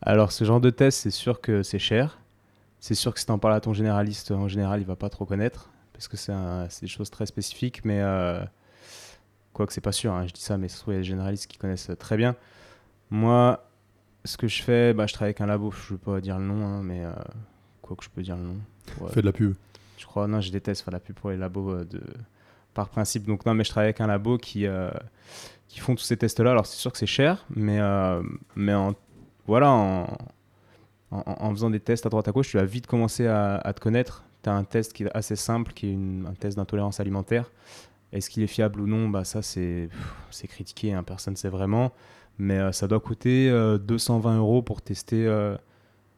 Alors, ce genre de test, c'est sûr que c'est cher. C'est sûr que si tu en parles à ton généraliste, en général, il va pas trop connaître parce que c'est des choses très spécifiques. Mais quoi que c'est pas sûr, hein, je dis ça, mais ce sont des généralistes qui connaissent très bien. Moi, ce que je fais, bah, je travaille avec un labo. Je veux pas dire le nom, hein, mais euh, quoi que je peux dire le nom. pour, euh, Fais de la pub. je crois, non, je déteste faire la pub pour les labos euh, de, par principe. Donc, non, mais je travaille avec un labo qui, euh, qui font tous ces tests-là. Alors, c'est sûr que c'est cher, mais, euh, mais en, voilà, en, en, en faisant des tests à droite à gauche, tu vas vite commencer à, à te connaître. Tu as un test qui est assez simple, qui est une- un test d'intolérance alimentaire. Est-ce qu'il est fiable ou non bah, Ça, c'est critiqué, hein, personne ne sait vraiment. Mais euh, ça doit coûter euh, 220 euros pour tester euh,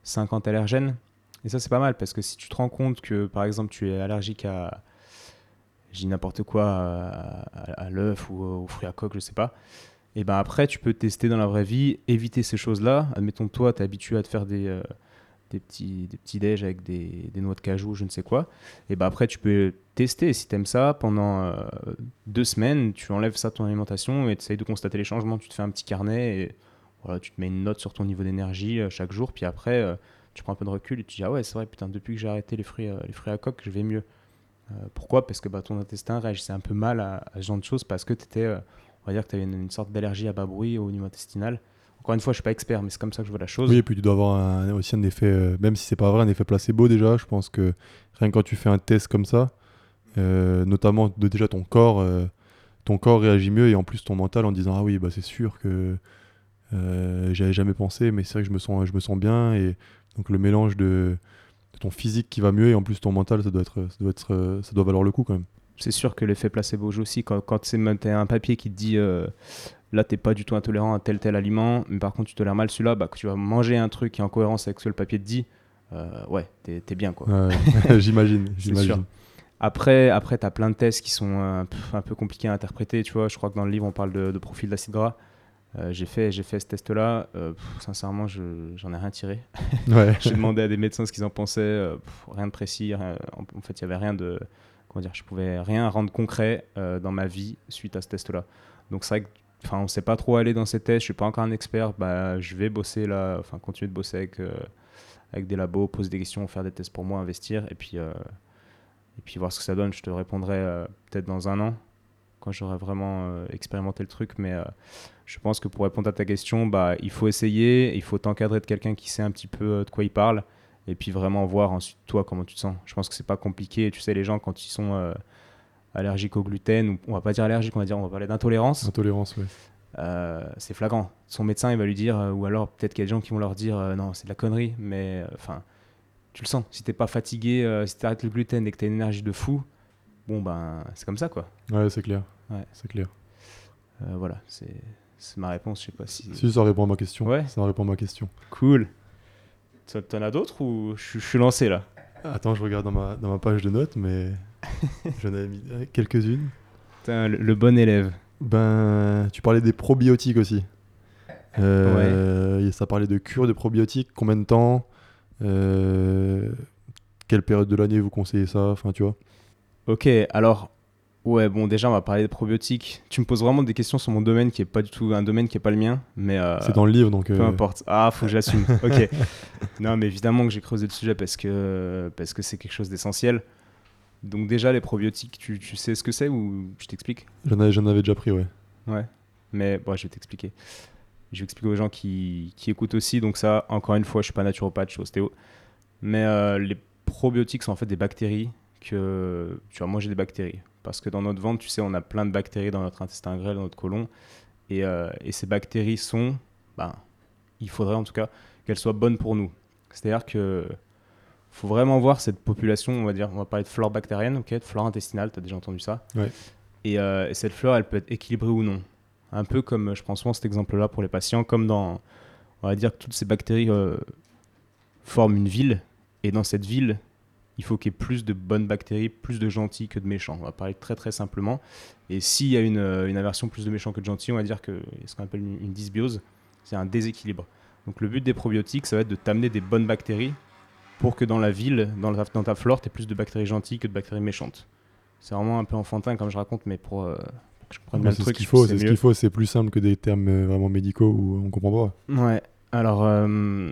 50 allergènes. Et ça, c'est pas mal parce que si tu te rends compte que, par exemple, tu es allergique à, dis n'importe quoi, à, l'œuf ou aux fruits à coque, je sais pas, et ben après, tu peux tester dans la vraie vie, éviter ces choses-là. Admettons, toi, tu es habitué à te faire des, euh, des petits, des petits déj avec des, noix de cajou, je ne sais quoi. Et ben après, tu peux tester. Si tu aimes ça, pendant euh, deux semaines, tu enlèves ça de ton alimentation et tu essayes de constater les changements. Tu te fais un petit carnet et voilà, tu te mets une note sur ton niveau d'énergie euh, chaque jour. Puis après, euh, tu prends un peu de recul et tu dis Ah ouais, c'est vrai, putain, depuis que j'ai arrêté les fruits, les fruits à coque, je vais mieux. Pourquoi? Parce que bah, ton intestin réagissait un peu mal à, à ce genre de choses parce que tu étais, on va dire que tu avais une, une sorte d'allergie à bas bruit au niveau intestinal. Encore une fois, je suis pas expert, mais c'est comme ça que je vois la chose. Oui, et puis tu dois avoir un- aussi un effet, euh, même si c'est pas vrai, un effet placebo déjà. Je pense que rien que quand tu fais un test comme ça, euh, notamment de déjà ton corps, euh, ton corps réagit mieux et en plus ton mental en disant ah oui bah c'est sûr que euh, j'avais jamais pensé, mais c'est vrai que je me sens, je me sens bien et donc le mélange de, de ton physique qui va mieux et en plus ton mental ça doit être, ça doit être, ça doit valoir le coup quand même. C'est sûr que l'effet placebo joue aussi. Quand, quand tu as un papier qui te dit euh, là, tu pas du tout intolérant à tel tel aliment, mais par contre, tu tolères mal celui-là, bah, que tu vas manger un truc qui est en cohérence avec ce que le papier te dit, euh, ouais, t'es es bien quoi. Ouais, j'imagine. Après, après tu as plein de tests qui sont euh, pff, un peu compliqués à interpréter. Tu vois, je crois que dans le livre, on parle de, de profil d'acide gras. Euh, j'ai fait, j'ai fait ce test-là. Euh, pff, sincèrement, je- j'en ai rien tiré. Ouais. J'ai demandé à des médecins ce qu'ils en pensaient. pff, rien de précis. rien- en, en fait, il y avait rien de. Comment dire Je pouvais rien rendre concret dans ma vie suite à ce test-là. Donc, c'est vrai que. Enfin, on sait pas trop aller dans ces tests. Je suis pas encore un expert. Bah, je vais bosser là. Enfin, continuer de bosser avec, euh, avec des labos, poser des questions, faire des tests pour moi, investir. Et puis, euh, et puis voir ce que ça donne. Je te répondrai euh, peut-être dans un an quand j'aurai vraiment expérimenté le truc. Mais je pense que pour répondre à ta question, bah, il faut essayer, il faut t'encadrer de quelqu'un qui sait un petit peu de quoi il parle, et puis vraiment voir ensuite toi comment tu te sens. Je pense que c'est pas compliqué. Tu sais, les gens quand ils sont allergiques au gluten, ou on va pas dire allergiques, on va dire, on va parler d'intolérance, Intolérance, ouais. euh, c'est flagrant. Son médecin, il va lui dire, euh, ou alors peut-être qu'il y a des gens qui vont leur dire, euh, non, c'est de la connerie, mais euh, enfin, tu le sens. Si t'es pas fatigué, si t'arrêtes le gluten et que t'as une énergie de fou, bon ben, c'est comme ça quoi. Ouais, c'est clair. Ouais. C'est clair. Voilà, c'est c'est ma réponse. Je sais pas si. Si ça répond à ma question. Ouais. Ça répond à ma question. Cool. T'en- as d'autres ou je, je suis lancé là? Attends, je regarde dans ma, dans ma page de notes, mais j'en avais mis euh, quelques-unes. Putain, le, le bon élève. Ben, tu parlais des probiotiques aussi. Euh, et Ça parlait de cure de probiotiques. Combien de temps Euh, Quelle période de l'année vous conseillez ça Enfin, tu vois. Ok, alors Ouais, bon, déjà, on va parler des probiotiques. Tu me poses vraiment des questions sur mon domaine qui est pas du tout un domaine qui est pas le mien, mais euh, C'est dans le livre, donc. peu importe. Ah, faut que j'assume. ok. Non, mais évidemment que j'ai creusé le sujet parce que parce que c'est quelque chose d'essentiel. Donc déjà, les probiotiques, tu, tu sais ce que c'est ou je t'explique J'en avais, avais déjà pris, ouais. Ouais. Mais bon, je vais t'expliquer. Je vais expliquer aux gens qui, qui écoutent aussi. Donc ça, encore une fois, je suis pas naturopathe, je suis ostéo. Mais euh, les probiotiques sont en fait des bactéries que tu vas manger des bactéries. Parce que dans notre ventre, tu sais, on a plein de bactéries dans notre intestin grêle, dans notre côlon. Et, euh, et ces bactéries sont, ben, il faudrait en tout cas qu'elles soient bonnes pour nous. C'est-à-dire que faut vraiment voir cette population, on va dire, on va parler de flore bactérienne, ok, de flore intestinale, tu as déjà entendu ça. Ouais. Et, euh, et cette flore, elle peut être équilibrée ou non. Un peu comme, je prends souvent cet exemple-là pour les patients, comme dans, on va dire que toutes ces bactéries euh, forment une ville, et dans cette ville, il faut qu'il y ait plus de bonnes bactéries, plus de gentils que de méchants. On va parler très très simplement. Et s'il y a une, euh, une aversion plus de méchants que de gentils, on va dire qu'il y a ce qu'on appelle une, une dysbiose, c'est un déséquilibre. Donc le but des probiotiques, ça va être de t'amener des bonnes bactéries pour que dans la ville, dans, ta flore, tu aies plus de bactéries gentilles que de bactéries méchantes. C'est vraiment un peu enfantin comme je raconte, mais pour, euh, pour que je comprenne bien le c'est ce truc, qu'il faut, c'est ce qu'il faut, c'est plus simple que des termes euh, vraiment médicaux où on comprend pas. Ouais, alors, euh,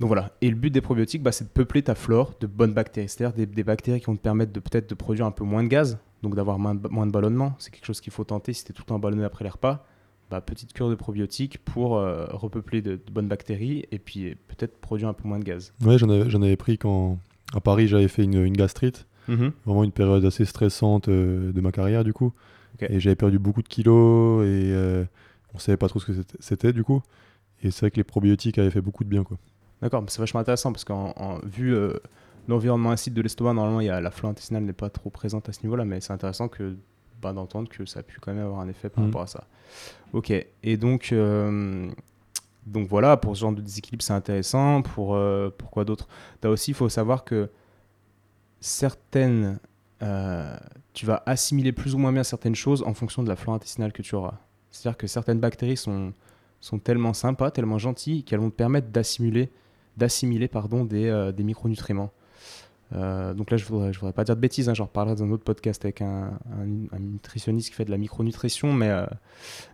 donc voilà. Et le but des probiotiques, bah, c'est de peupler ta flore de bonnes bactéries. C'est-à-dire des, des bactéries qui vont te permettre de peut-être de produire un peu moins de gaz, donc d'avoir moins de, moins de ballonnement. C'est quelque chose qu'il faut tenter si tu es tout le temps ballonné après les repas. Bah, petite cure de probiotiques pour euh, repeupler de, de bonnes bactéries et puis euh, peut-être produire un peu moins de gaz. Ouais, j'en avais, pris quand à Paris j'avais fait une, une gastrite, vraiment une période assez stressante euh, de ma carrière du coup. Et j'avais perdu beaucoup de kilos et euh, on savait pas trop ce que c'était- du coup. Et c'est vrai que les probiotiques avaient fait beaucoup de bien quoi. D'accord, c'est vachement intéressant parce qu'en en- vu l'environnement acide de l'estomac, normalement, il y a, la flore intestinale n'est pas trop présente à ce niveau-là, mais c'est intéressant que d'entendre que ça a pu quand même avoir un effet par Mhm. rapport à ça. Ok, et donc, euh, donc voilà, pour ce genre de déséquilibre, c'est intéressant. Pour, euh, pour quoi d'autre? T'as aussi, il faut savoir que certaines. euh, tu vas assimiler plus ou moins bien certaines choses en fonction de la flore intestinale que tu auras. C'est-à-dire que certaines bactéries sont, sont tellement sympas, tellement gentilles, qu'elles vont te permettre d'assimiler, d'assimiler pardon, des, euh, des micronutriments. Euh, donc là, je ne voudrais, pas dire de bêtises, hein, j'en reparlerai dans un autre podcast avec un, nutritionniste qui fait de la micronutrition, mais, euh,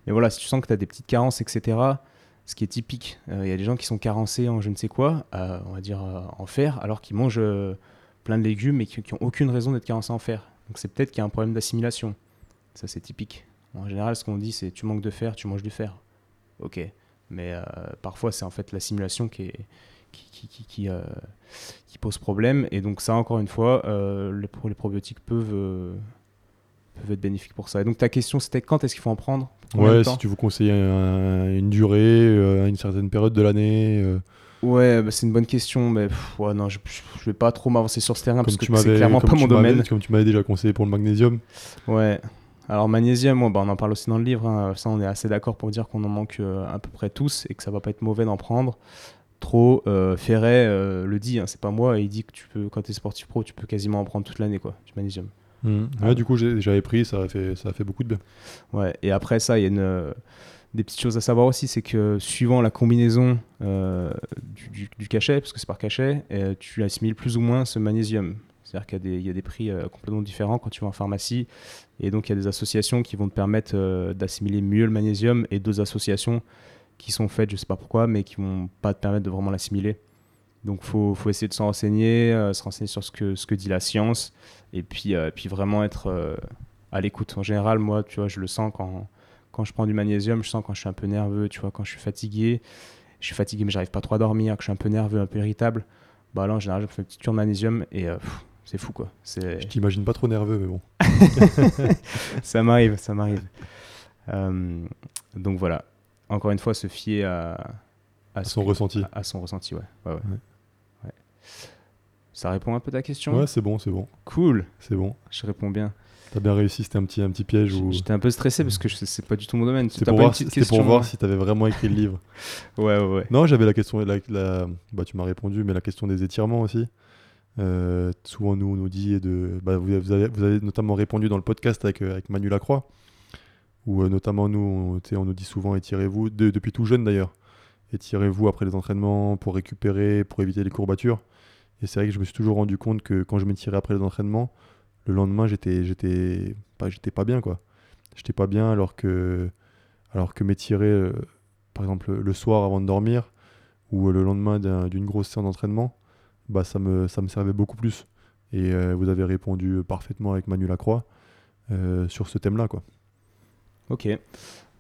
voilà, si tu sens que tu as des petites carences, etc., ce qui est typique, euh, il y a des gens qui sont carencés en je ne sais quoi, on va dire en fer, alors qu'ils mangent plein de légumes et qui n'ont aucune raison d'être carencés en fer. Donc c'est peut-être qu'il y a un problème d'assimilation. Ça, c'est typique. En général, ce qu'on dit, c'est tu manques de fer, tu manges du fer. Ok. Mais parfois, c'est en fait l'assimilation qui, est, qui, qui, qui, qui, euh, qui pose problème. Et donc, ça, encore une fois, euh, les, pro- les probiotiques peuvent, euh, peuvent être bénéfiques pour ça. Et donc, ta question, c'était quand est-ce qu'il faut en prendre? Ouais, si tu vous conseilles un- une durée, une certaine période de l'année. Ouais, bah, c'est une bonne question, mais pff, ouais, non, je, je vais pas trop m'avancer sur ce terrain parce que c'est clairement pas mon domaine. Comme tu m'avais déjà conseillé pour le magnésium. Ouais. Alors magnésium, moi, bah, on en parle aussi dans le livre. hein. Ça, on est assez d'accord pour dire qu'on en manque à peu près tous et que ça va pas être mauvais d'en prendre. Trop, euh, Ferret euh, le dit, hein, c'est pas moi. et il dit que tu peux, quand tu es sportif pro, tu peux quasiment en prendre toute l'année, quoi, du magnésium. Ouais, Ah. du coup, j'avais pris, ça a, fait, ça a fait beaucoup de bien. Ouais. Et après ça, il y a une, euh, des petites choses à savoir aussi, c'est que suivant la combinaison euh, du, du- du cachet, parce que c'est par cachet, tu assimiles plus ou moins ce magnésium. C'est-à-dire qu'il y a des, il y a des prix complètement différents quand tu vas en pharmacie. Et donc, il y a des associations qui vont te permettre d'assimiler mieux le magnésium et d'autres associations qui sont faites, je sais pas pourquoi, mais qui vont pas te permettre de vraiment l'assimiler. Donc, faut, faut essayer de s'en renseigner, euh, se renseigner sur ce que, ce que dit la science, et puis, euh, puis vraiment être euh, à l'écoute. En général, moi, tu vois, je le sens quand, quand je prends du magnésium, je sens quand je suis un peu nerveux, tu vois, quand je suis fatigué, je suis fatigué mais j'arrive pas trop à dormir, que je suis un peu nerveux, un peu irritable, bah là en général je me fais une petite cure de magnésium et euh, c'est fou quoi. Je t'imagine pas trop nerveux, mais bon. ça m'arrive, ça m'arrive. Donc voilà, encore une fois se fier à, Son ressenti. À, à son ressenti, ouais. Ouais, ouais. Ouais. Ouais. Ça répond un peu à ta question Ouais, c'est bon, c'est bon. Cool, C'est bon. je réponds bien. T'as bien réussi, c'était un petit, un petit piège. Où... J'étais un peu stressé parce que c'est pas du tout mon domaine. C'était pour, voir, pour question, voir hein si t'avais vraiment écrit le livre. Ouais, ouais, ouais. Non, j'avais la question, la, la- bah, tu m'as répondu, mais la question des étirements aussi. Euh, souvent, nous, on nous dit, de, bah, vous, vous avez, vous avez notamment répondu dans le podcast avec, euh, avec Manu Lacroix, où euh, notamment nous, on, nous dit souvent étirez-vous, de- depuis tout jeune d'ailleurs, étirez-vous après les entraînements pour récupérer, pour éviter les courbatures. Et c'est vrai que je me suis toujours rendu compte que quand je m'étirais après les entraînements, le lendemain, j'étais, pas, bien, quoi. J'étais pas bien alors que, alors que m'étirer, euh, par exemple, le soir avant de dormir ou le lendemain d'un- d'une grosse séance d'entraînement, bah, ça, me, servait beaucoup plus. Et euh, vous avez répondu parfaitement avec Manu Lacroix euh, sur ce thème-là, quoi. Ok,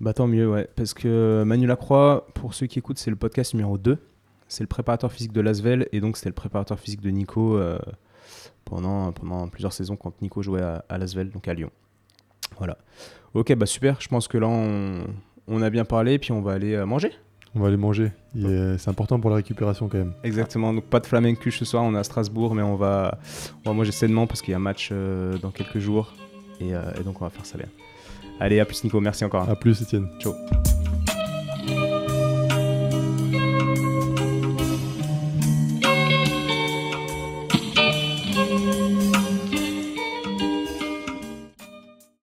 bah tant mieux, ouais. Parce que Manu Lacroix, pour ceux qui écoutent, c'est le podcast numéro 2. C'est le préparateur physique de Lasvel et donc c'était le préparateur physique de Nico euh, pendant, pendant plusieurs saisons quand Nico jouait à, à Lasvel, donc à Lyon. Voilà. Ok, bah super. Je pense que là, on, on a bien parlé, puis on va aller euh, manger. On va aller manger. Euh, c'est important pour la récupération quand même. Exactement. Donc pas de flamencuche ce soir. On est à Strasbourg, mais on va, on va manger sainement parce qu'il y a un match euh, dans quelques jours et, euh, et donc on va faire ça bien. Allez, à plus Nico. Merci encore. A plus, Étienne. Ciao.